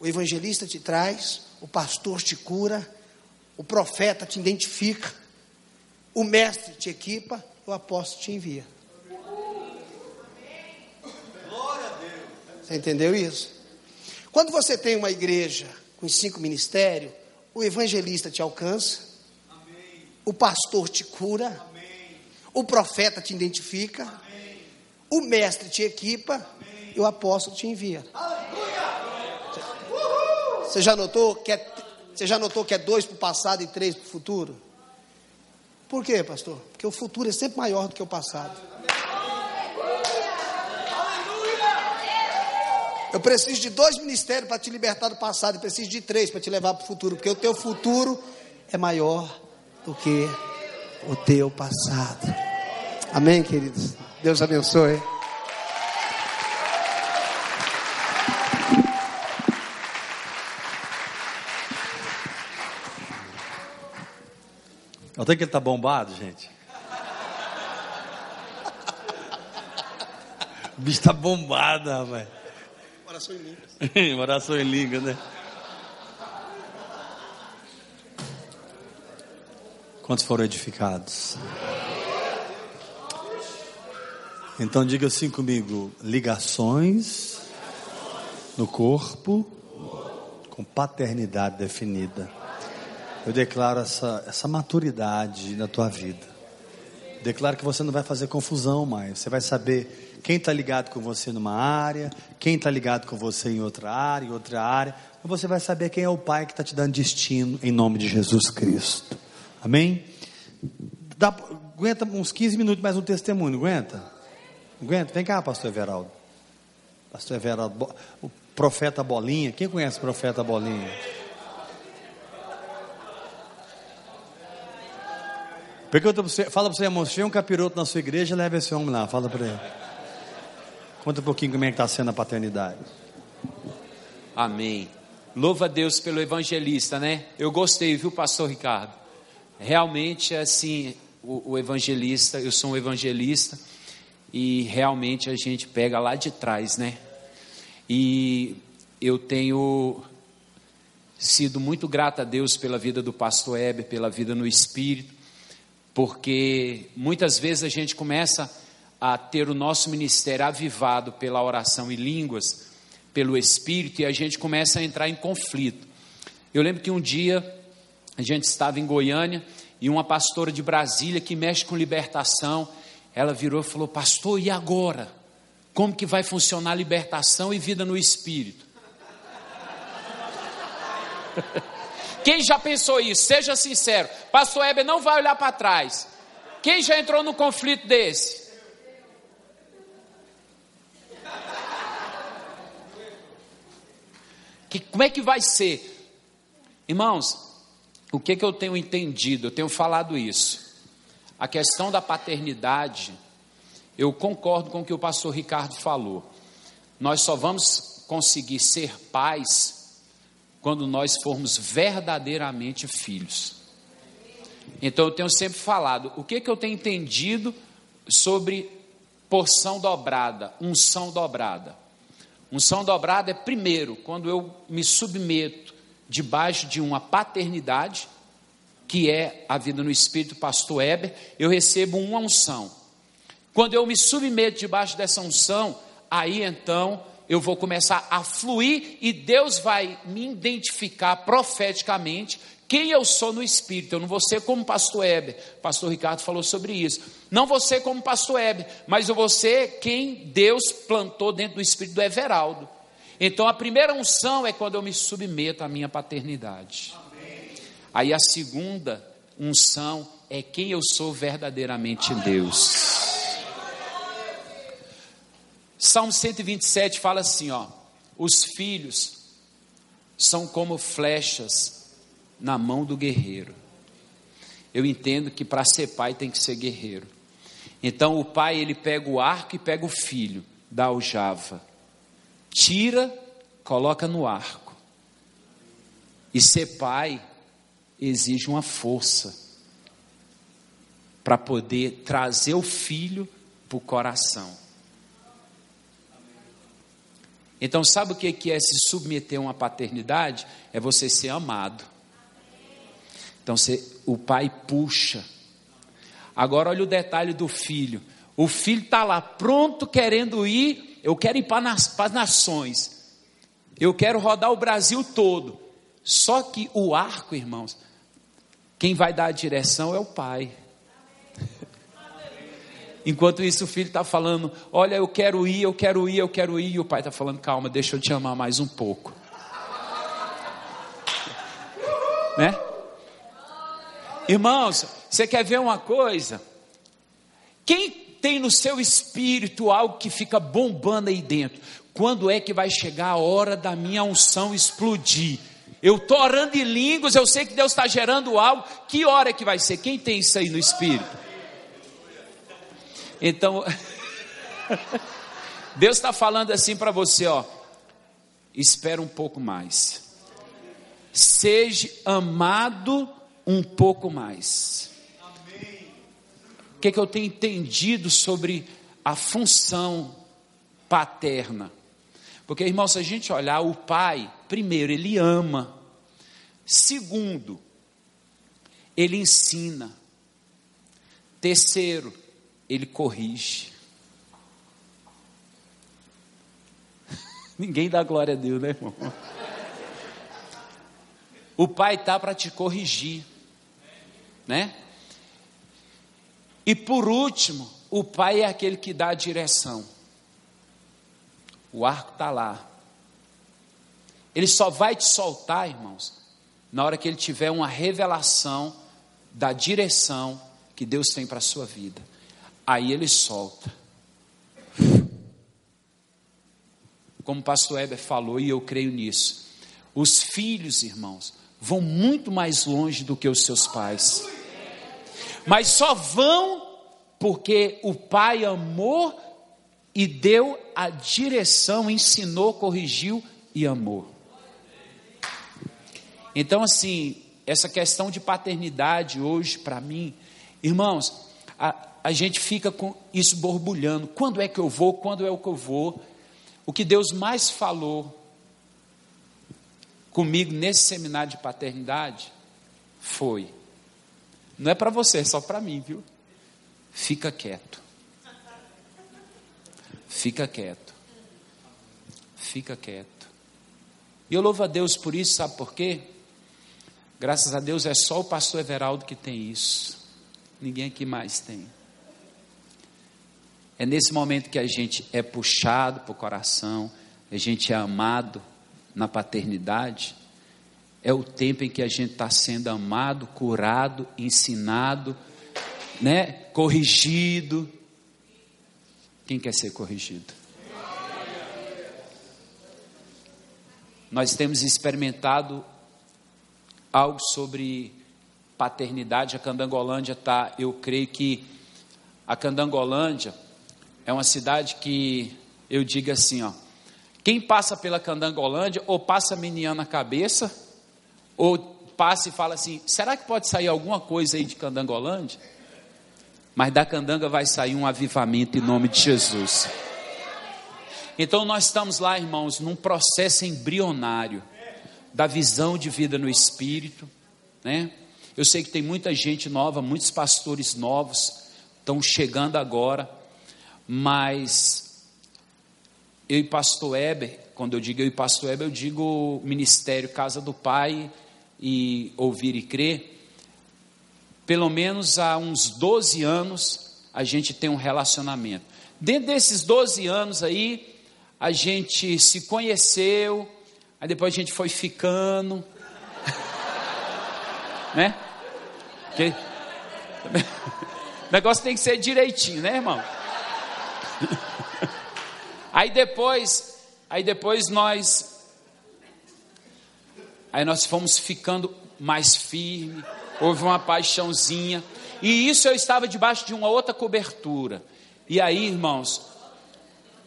o evangelista te traz, o pastor te cura, o profeta te identifica, o mestre te equipa, o apóstolo te envia. Você entendeu isso? Quando você tem uma igreja com cinco ministérios, o evangelista te alcança, Amém. o pastor te cura, Amém. o profeta te identifica, Amém. o mestre te equipa e o apóstolo te envia. Você já notou que é, você já notou que é dois para o passado e três para o futuro? Por quê, pastor? Porque o futuro é sempre maior do que o passado. Eu preciso de dois ministérios para te libertar do passado, e preciso de três para te levar para o futuro, porque o teu futuro é maior do que o teu passado. Amém, queridos? Deus abençoe. Até que ele está bombado, gente. O bicho está bombado, rapaz. Oração em língua. [LAUGHS] Oração em língua, né? Quantos foram edificados? Então diga assim comigo: ligações no corpo com paternidade definida. Eu declaro essa, essa maturidade na tua vida. Declaro que você não vai fazer confusão mais. Você vai saber quem está ligado com você numa área, quem está ligado com você em outra área, em outra área. Mas você vai saber quem é o Pai que está te dando destino em nome de Jesus Cristo. Amém? Dá, aguenta uns 15 minutos mais um testemunho, aguenta? Aguenta? Vem cá, pastor Everaldo. Pastor Everaldo, o profeta Bolinha. Quem conhece o profeta Bolinha? Pergunta para você, fala para você, irmão, se tiver um capiroto na sua igreja, leve esse homem lá, fala para ele. Conta um pouquinho como é que está sendo a paternidade. Amém. Louva a Deus pelo evangelista, né? Eu gostei, viu, pastor Ricardo? Realmente, assim, o, o evangelista, eu sou um evangelista, e realmente a gente pega lá de trás, né? E eu tenho sido muito grato a Deus pela vida do pastor Heber, pela vida no Espírito, porque muitas vezes a gente começa a ter o nosso ministério avivado pela oração em línguas, pelo Espírito, e a gente começa a entrar em conflito. Eu lembro que um dia a gente estava em Goiânia e uma pastora de Brasília que mexe com libertação, ela virou e falou: Pastor, e agora? Como que vai funcionar libertação e vida no Espírito? [LAUGHS] Quem já pensou isso? Seja sincero. Pastor Heber não vai olhar para trás. Quem já entrou num conflito desse? Que, como é que vai ser? Irmãos, o que, que eu tenho entendido? Eu tenho falado isso. A questão da paternidade, eu concordo com o que o pastor Ricardo falou. Nós só vamos conseguir ser pais quando nós formos verdadeiramente filhos. Então eu tenho sempre falado, o que, que eu tenho entendido sobre porção dobrada, unção dobrada? Unção dobrada é primeiro, quando eu me submeto debaixo de uma paternidade, que é a vida no Espírito, pastor Heber, eu recebo uma unção. Quando eu me submeto debaixo dessa unção, aí então eu vou começar a fluir e Deus vai me identificar profeticamente quem eu sou no Espírito. Eu não vou ser como pastor Heber, pastor Ricardo falou sobre isso. Não vou ser como pastor Heber, mas eu vou ser quem Deus plantou dentro do Espírito do Everaldo. Então a primeira unção é quando eu me submeto à minha paternidade. Amém. Aí a segunda unção é quem eu sou verdadeiramente Deus. Salmo 127 fala assim, ó: Os filhos são como flechas na mão do guerreiro. Eu entendo que para ser pai tem que ser guerreiro. Então o pai ele pega o arco e pega o filho da aljava. Tira, coloca no arco. E ser pai exige uma força para poder trazer o filho para o coração. Então, sabe o que é se submeter a uma paternidade? É você ser amado. Então, você, o pai puxa. Agora, olha o detalhe do filho. O filho está lá pronto, querendo ir. Eu quero ir para as nações. Eu quero rodar o Brasil todo. Só que o arco, irmãos, quem vai dar a direção é o pai. Enquanto isso, o filho está falando: Olha, eu quero ir, eu quero ir, eu quero ir. E o pai está falando: Calma, deixa eu te amar mais um pouco. né? Irmãos, você quer ver uma coisa? Quem tem no seu espírito algo que fica bombando aí dentro? Quando é que vai chegar a hora da minha unção explodir? Eu estou orando em línguas, eu sei que Deus está gerando algo. Que hora é que vai ser? Quem tem isso aí no espírito? Então, [LAUGHS] Deus está falando assim para você, ó. Espera um pouco mais. Seja amado um pouco mais. O que, é que eu tenho entendido sobre a função paterna? Porque, irmão, se a gente olhar, o pai, primeiro, ele ama. Segundo, ele ensina. Terceiro, ele corrige. [LAUGHS] Ninguém dá glória a Deus, né, irmão? O pai está para te corrigir, né? E por último, o pai é aquele que dá a direção. O arco está lá. Ele só vai te soltar, irmãos, na hora que ele tiver uma revelação da direção que Deus tem para a sua vida. Aí ele solta. Como o pastor Heber falou, e eu creio nisso. Os filhos, irmãos, vão muito mais longe do que os seus pais. Mas só vão porque o pai amou e deu a direção, ensinou, corrigiu e amou. Então, assim, essa questão de paternidade hoje, para mim, irmãos, a, a gente fica com isso borbulhando. Quando é que eu vou? Quando é que eu vou? O que Deus mais falou comigo nesse seminário de paternidade foi: não é para você, é só para mim, viu? Fica quieto. Fica quieto. Fica quieto. E eu louvo a Deus por isso, sabe por quê? Graças a Deus é só o pastor Everaldo que tem isso. Ninguém aqui mais tem. É nesse momento que a gente é puxado para o coração, a gente é amado na paternidade. É o tempo em que a gente está sendo amado, curado, ensinado, né? corrigido. Quem quer ser corrigido? Nós temos experimentado algo sobre paternidade. A Candangolândia está, eu creio que a Candangolândia é uma cidade que eu digo assim, ó. Quem passa pela Candangolândia, ou passa meninha na cabeça, ou passa e fala assim: será que pode sair alguma coisa aí de Candangolândia? Mas da candanga vai sair um avivamento em nome de Jesus. Então nós estamos lá, irmãos, num processo embrionário da visão de vida no espírito, né? Eu sei que tem muita gente nova, muitos pastores novos estão chegando agora mas eu e pastor Eber, quando eu digo eu e pastor Eber, eu digo ministério Casa do Pai e Ouvir e Crer. Pelo menos há uns 12 anos a gente tem um relacionamento. Dentro desses 12 anos aí, a gente se conheceu, aí depois a gente foi ficando, [LAUGHS] né? [LAUGHS] O negócio tem que ser direitinho, né, irmão? [LAUGHS] aí depois, aí depois nós, aí nós fomos ficando mais firme, houve uma paixãozinha, e isso eu estava debaixo de uma outra cobertura. E aí, irmãos,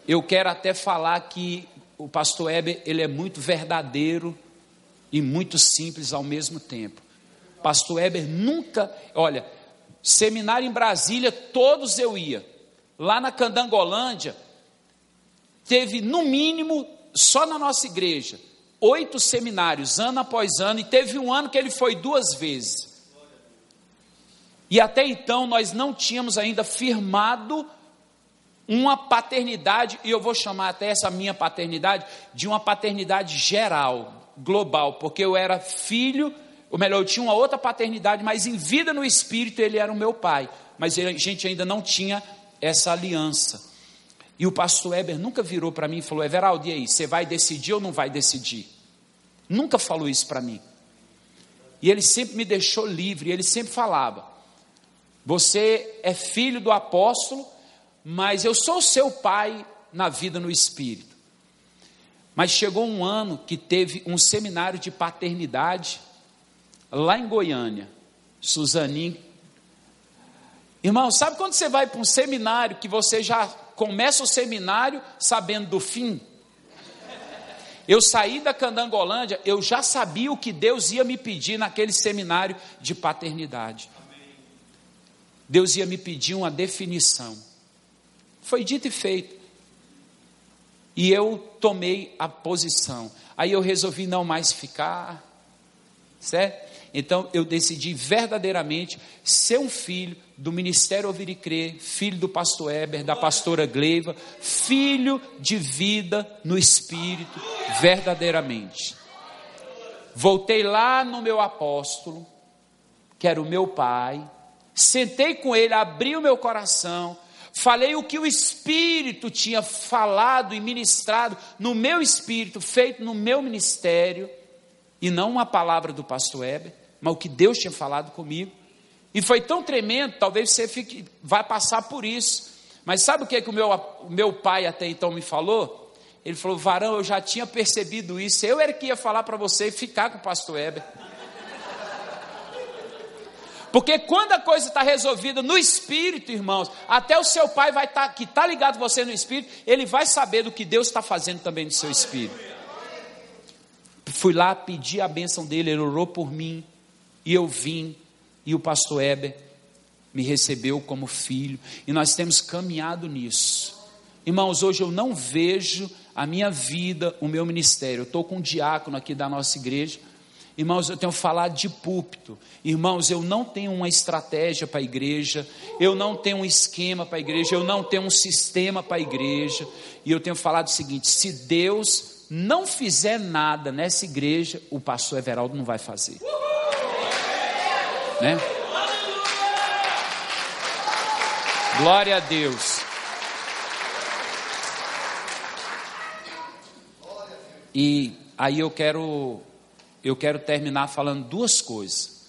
eu quero até falar que o pastor Heber, ele é muito verdadeiro e muito simples ao mesmo tempo. Pastor Heber nunca, olha, seminário em Brasília, todos eu ia lá na Candangolândia, teve no mínimo, só na nossa igreja, oito seminários, ano após ano, e teve um ano que ele foi duas vezes. E até então nós não tínhamos ainda firmado uma paternidade, e eu vou chamar até essa minha paternidade de uma paternidade geral, global, porque eu era filho, ou melhor, eu tinha uma outra paternidade, mas em vida no espírito ele era o meu pai, mas a gente ainda não tinha essa aliança. E o pastor Eber nunca virou para mim e falou: Everaldo, e aí, você vai decidir ou não vai decidir? Nunca falou isso para mim. E ele sempre me deixou livre, ele sempre falava: Você é filho do apóstolo, mas eu sou seu pai na vida no espírito. Mas chegou um ano que teve um seminário de paternidade lá em Goiânia. Suzaninho Irmão, sabe quando você vai para um seminário que você já começa o seminário sabendo do fim? Eu saí da Candangolândia, eu já sabia o que Deus ia me pedir naquele seminário de paternidade. Deus ia me pedir uma definição. Foi dito e feito. E eu tomei a posição. Aí eu resolvi não mais ficar, certo? Então eu decidi verdadeiramente ser um filho do Ministério Ouvir e Crer, filho do pastor Eber, da pastora Gleiva, filho de vida no Espírito, verdadeiramente. Voltei lá no meu apóstolo, que era o meu pai, sentei com ele, abri o meu coração, falei o que o Espírito tinha falado e ministrado no meu espírito, feito no meu ministério, e não uma palavra do pastor Eber mas o que Deus tinha falado comigo. E foi tão tremendo, talvez você fique, vai passar por isso. Mas sabe o que, é que o, meu, o meu pai até então me falou? Ele falou: Varão, eu já tinha percebido isso. Eu era que ia falar para você e ficar com o pastor Heber. Porque quando a coisa está resolvida no espírito, irmãos, até o seu pai vai estar, tá, que está ligado você no espírito, ele vai saber do que Deus está fazendo também no seu espírito. Fui lá pedir a bênção dele, ele orou por mim. E eu vim, e o pastor Heber me recebeu como filho, e nós temos caminhado nisso. Irmãos, hoje eu não vejo a minha vida, o meu ministério. Eu estou com um diácono aqui da nossa igreja. Irmãos, eu tenho falado de púlpito. Irmãos, eu não tenho uma estratégia para a igreja, eu não tenho um esquema para a igreja, eu não tenho um sistema para a igreja. E eu tenho falado o seguinte: se Deus não fizer nada nessa igreja, o pastor Everaldo não vai fazer. Né? Glória a Deus. E aí eu quero eu quero terminar falando duas coisas.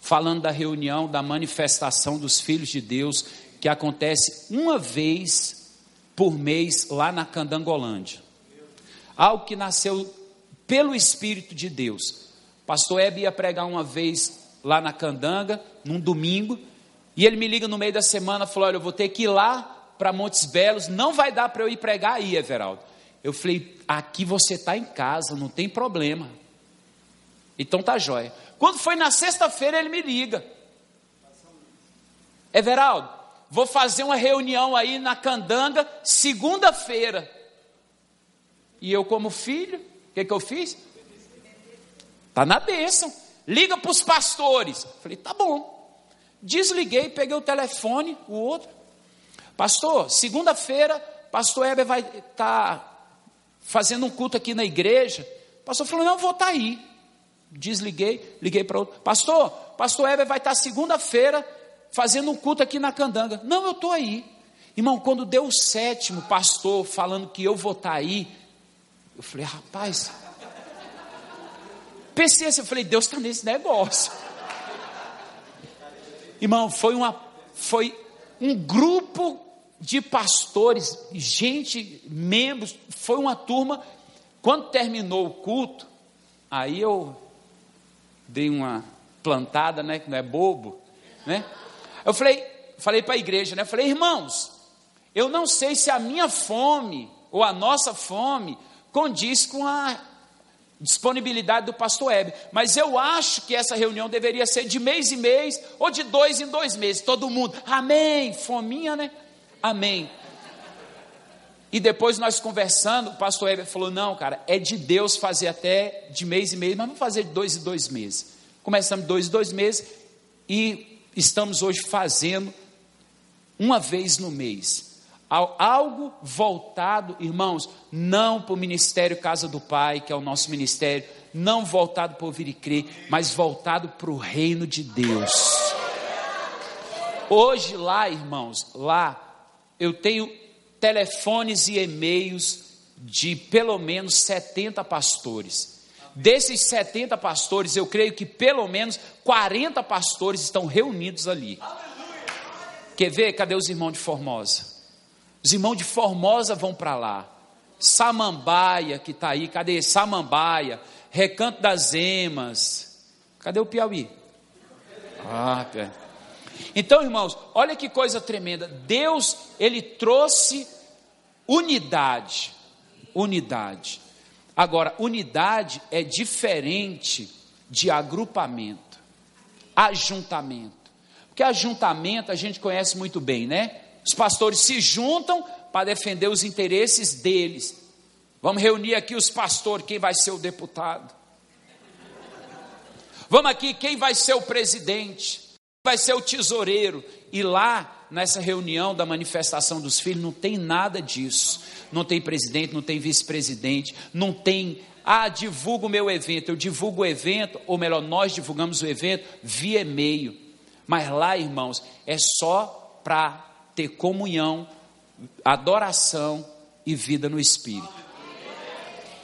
Falando da reunião, da manifestação dos filhos de Deus, que acontece uma vez por mês lá na Candangolândia. Algo que nasceu pelo Espírito de Deus. Pastor Hebe ia pregar uma vez lá na Candanga, num domingo, e ele me liga no meio da semana, falou: Olha, eu vou ter que ir lá para Montes Belos, não vai dar para eu ir pregar aí, Everaldo. Eu falei: Aqui você está em casa, não tem problema. Então tá jóia. Quando foi na sexta-feira, ele me liga. Everaldo, vou fazer uma reunião aí na Candanga, segunda-feira. E eu, como filho, o que, que eu fiz? Tá na bênção. Liga para os pastores. Falei, tá bom. Desliguei, peguei o telefone, o outro. Pastor, segunda-feira, pastor Heber vai estar tá fazendo um culto aqui na igreja. O pastor falou, não, vou estar tá aí. Desliguei, liguei para outro. Pastor, pastor Heber vai estar tá segunda-feira fazendo um culto aqui na Candanga. Não, eu estou aí. Irmão, quando deu o sétimo pastor falando que eu vou estar aí, eu falei, rapaz. Pensei assim, eu falei, Deus está nesse negócio. Irmão, foi, uma, foi um grupo de pastores, gente, membros, foi uma turma. Quando terminou o culto, aí eu dei uma plantada, né, que não é bobo, né? Eu falei, falei para a igreja, né? Falei, irmãos, eu não sei se a minha fome ou a nossa fome condiz com a disponibilidade do pastor Web. Mas eu acho que essa reunião deveria ser de mês em mês ou de dois em dois meses. Todo mundo, amém, fominha, né? Amém. E depois nós conversando, o pastor Heber falou: não, cara, é de Deus fazer até de mês em mês, mas vamos fazer de dois em dois meses. Começamos dois em dois meses e estamos hoje fazendo uma vez no mês algo voltado, irmãos, não para o ministério Casa do Pai, que é o nosso ministério, não voltado para ouvir e crer, mas voltado para o reino de Deus. Hoje lá, irmãos, lá eu tenho telefones e e-mails de pelo menos 70 pastores. Desses 70 pastores, eu creio que pelo menos 40 pastores estão reunidos ali. Quer ver? Cadê os irmãos de Formosa? Os irmãos de Formosa vão para lá. Samambaia, que está aí, cadê Samambaia? Recanto das Emas. Cadê o Piauí? Ah, pé. Então, irmãos, olha que coisa tremenda. Deus, ele trouxe unidade. Unidade. Agora, unidade é diferente de agrupamento, ajuntamento. Porque ajuntamento a gente conhece muito bem, né? Os pastores se juntam para defender os interesses deles. Vamos reunir aqui os pastores, quem vai ser o deputado? Vamos aqui, quem vai ser o presidente? Quem vai ser o tesoureiro? E lá, nessa reunião da manifestação dos filhos, não tem nada disso. Não tem presidente, não tem vice-presidente, não tem ah, divulgo o meu evento. Eu divulgo o evento, ou melhor, nós divulgamos o evento via e-mail. Mas lá, irmãos, é só para ter comunhão, adoração e vida no Espírito.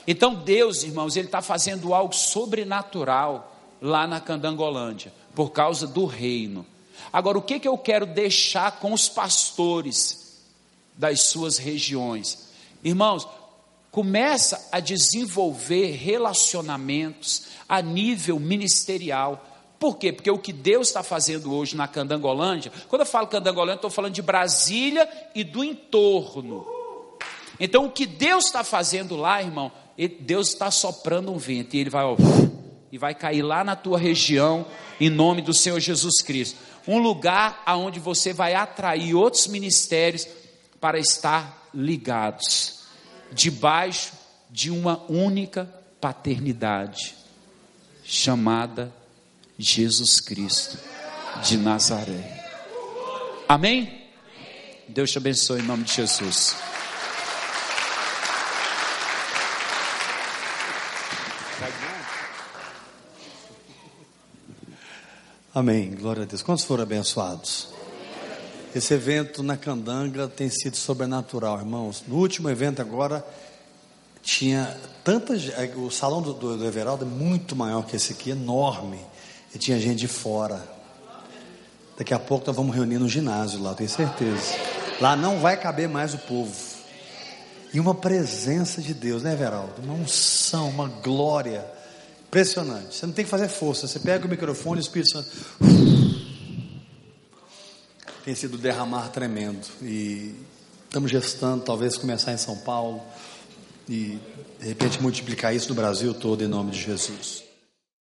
Então Deus, irmãos, Ele está fazendo algo sobrenatural lá na Candangolândia, por causa do reino. Agora, o que, que eu quero deixar com os pastores das suas regiões? Irmãos, começa a desenvolver relacionamentos a nível ministerial por quê? Porque o que Deus está fazendo hoje na Candangolândia, quando eu falo Candangolândia, estou falando de Brasília e do entorno. Então, o que Deus está fazendo lá, irmão, Deus está soprando um vento e ele vai, ó, e vai cair lá na tua região, em nome do Senhor Jesus Cristo. Um lugar aonde você vai atrair outros ministérios para estar ligados. debaixo de uma única paternidade, chamada Jesus Cristo de Nazaré. Amém? Deus te abençoe em nome de Jesus. Amém. Glória a Deus. Quantos foram abençoados? Esse evento na Candanga tem sido sobrenatural, irmãos. No último evento agora tinha tantas. É, o salão do, do, do Everaldo é muito maior que esse aqui, enorme. E tinha gente de fora. Daqui a pouco nós vamos reunir no ginásio lá, tenho certeza. Lá não vai caber mais o povo. E uma presença de Deus, né, Everaldo? Uma unção, uma glória. Impressionante. Você não tem que fazer força. Você pega o microfone e o Espírito Santo. Tem sido derramar tremendo. E estamos gestando, talvez começar em São Paulo. E de repente multiplicar isso no Brasil todo em nome de Jesus.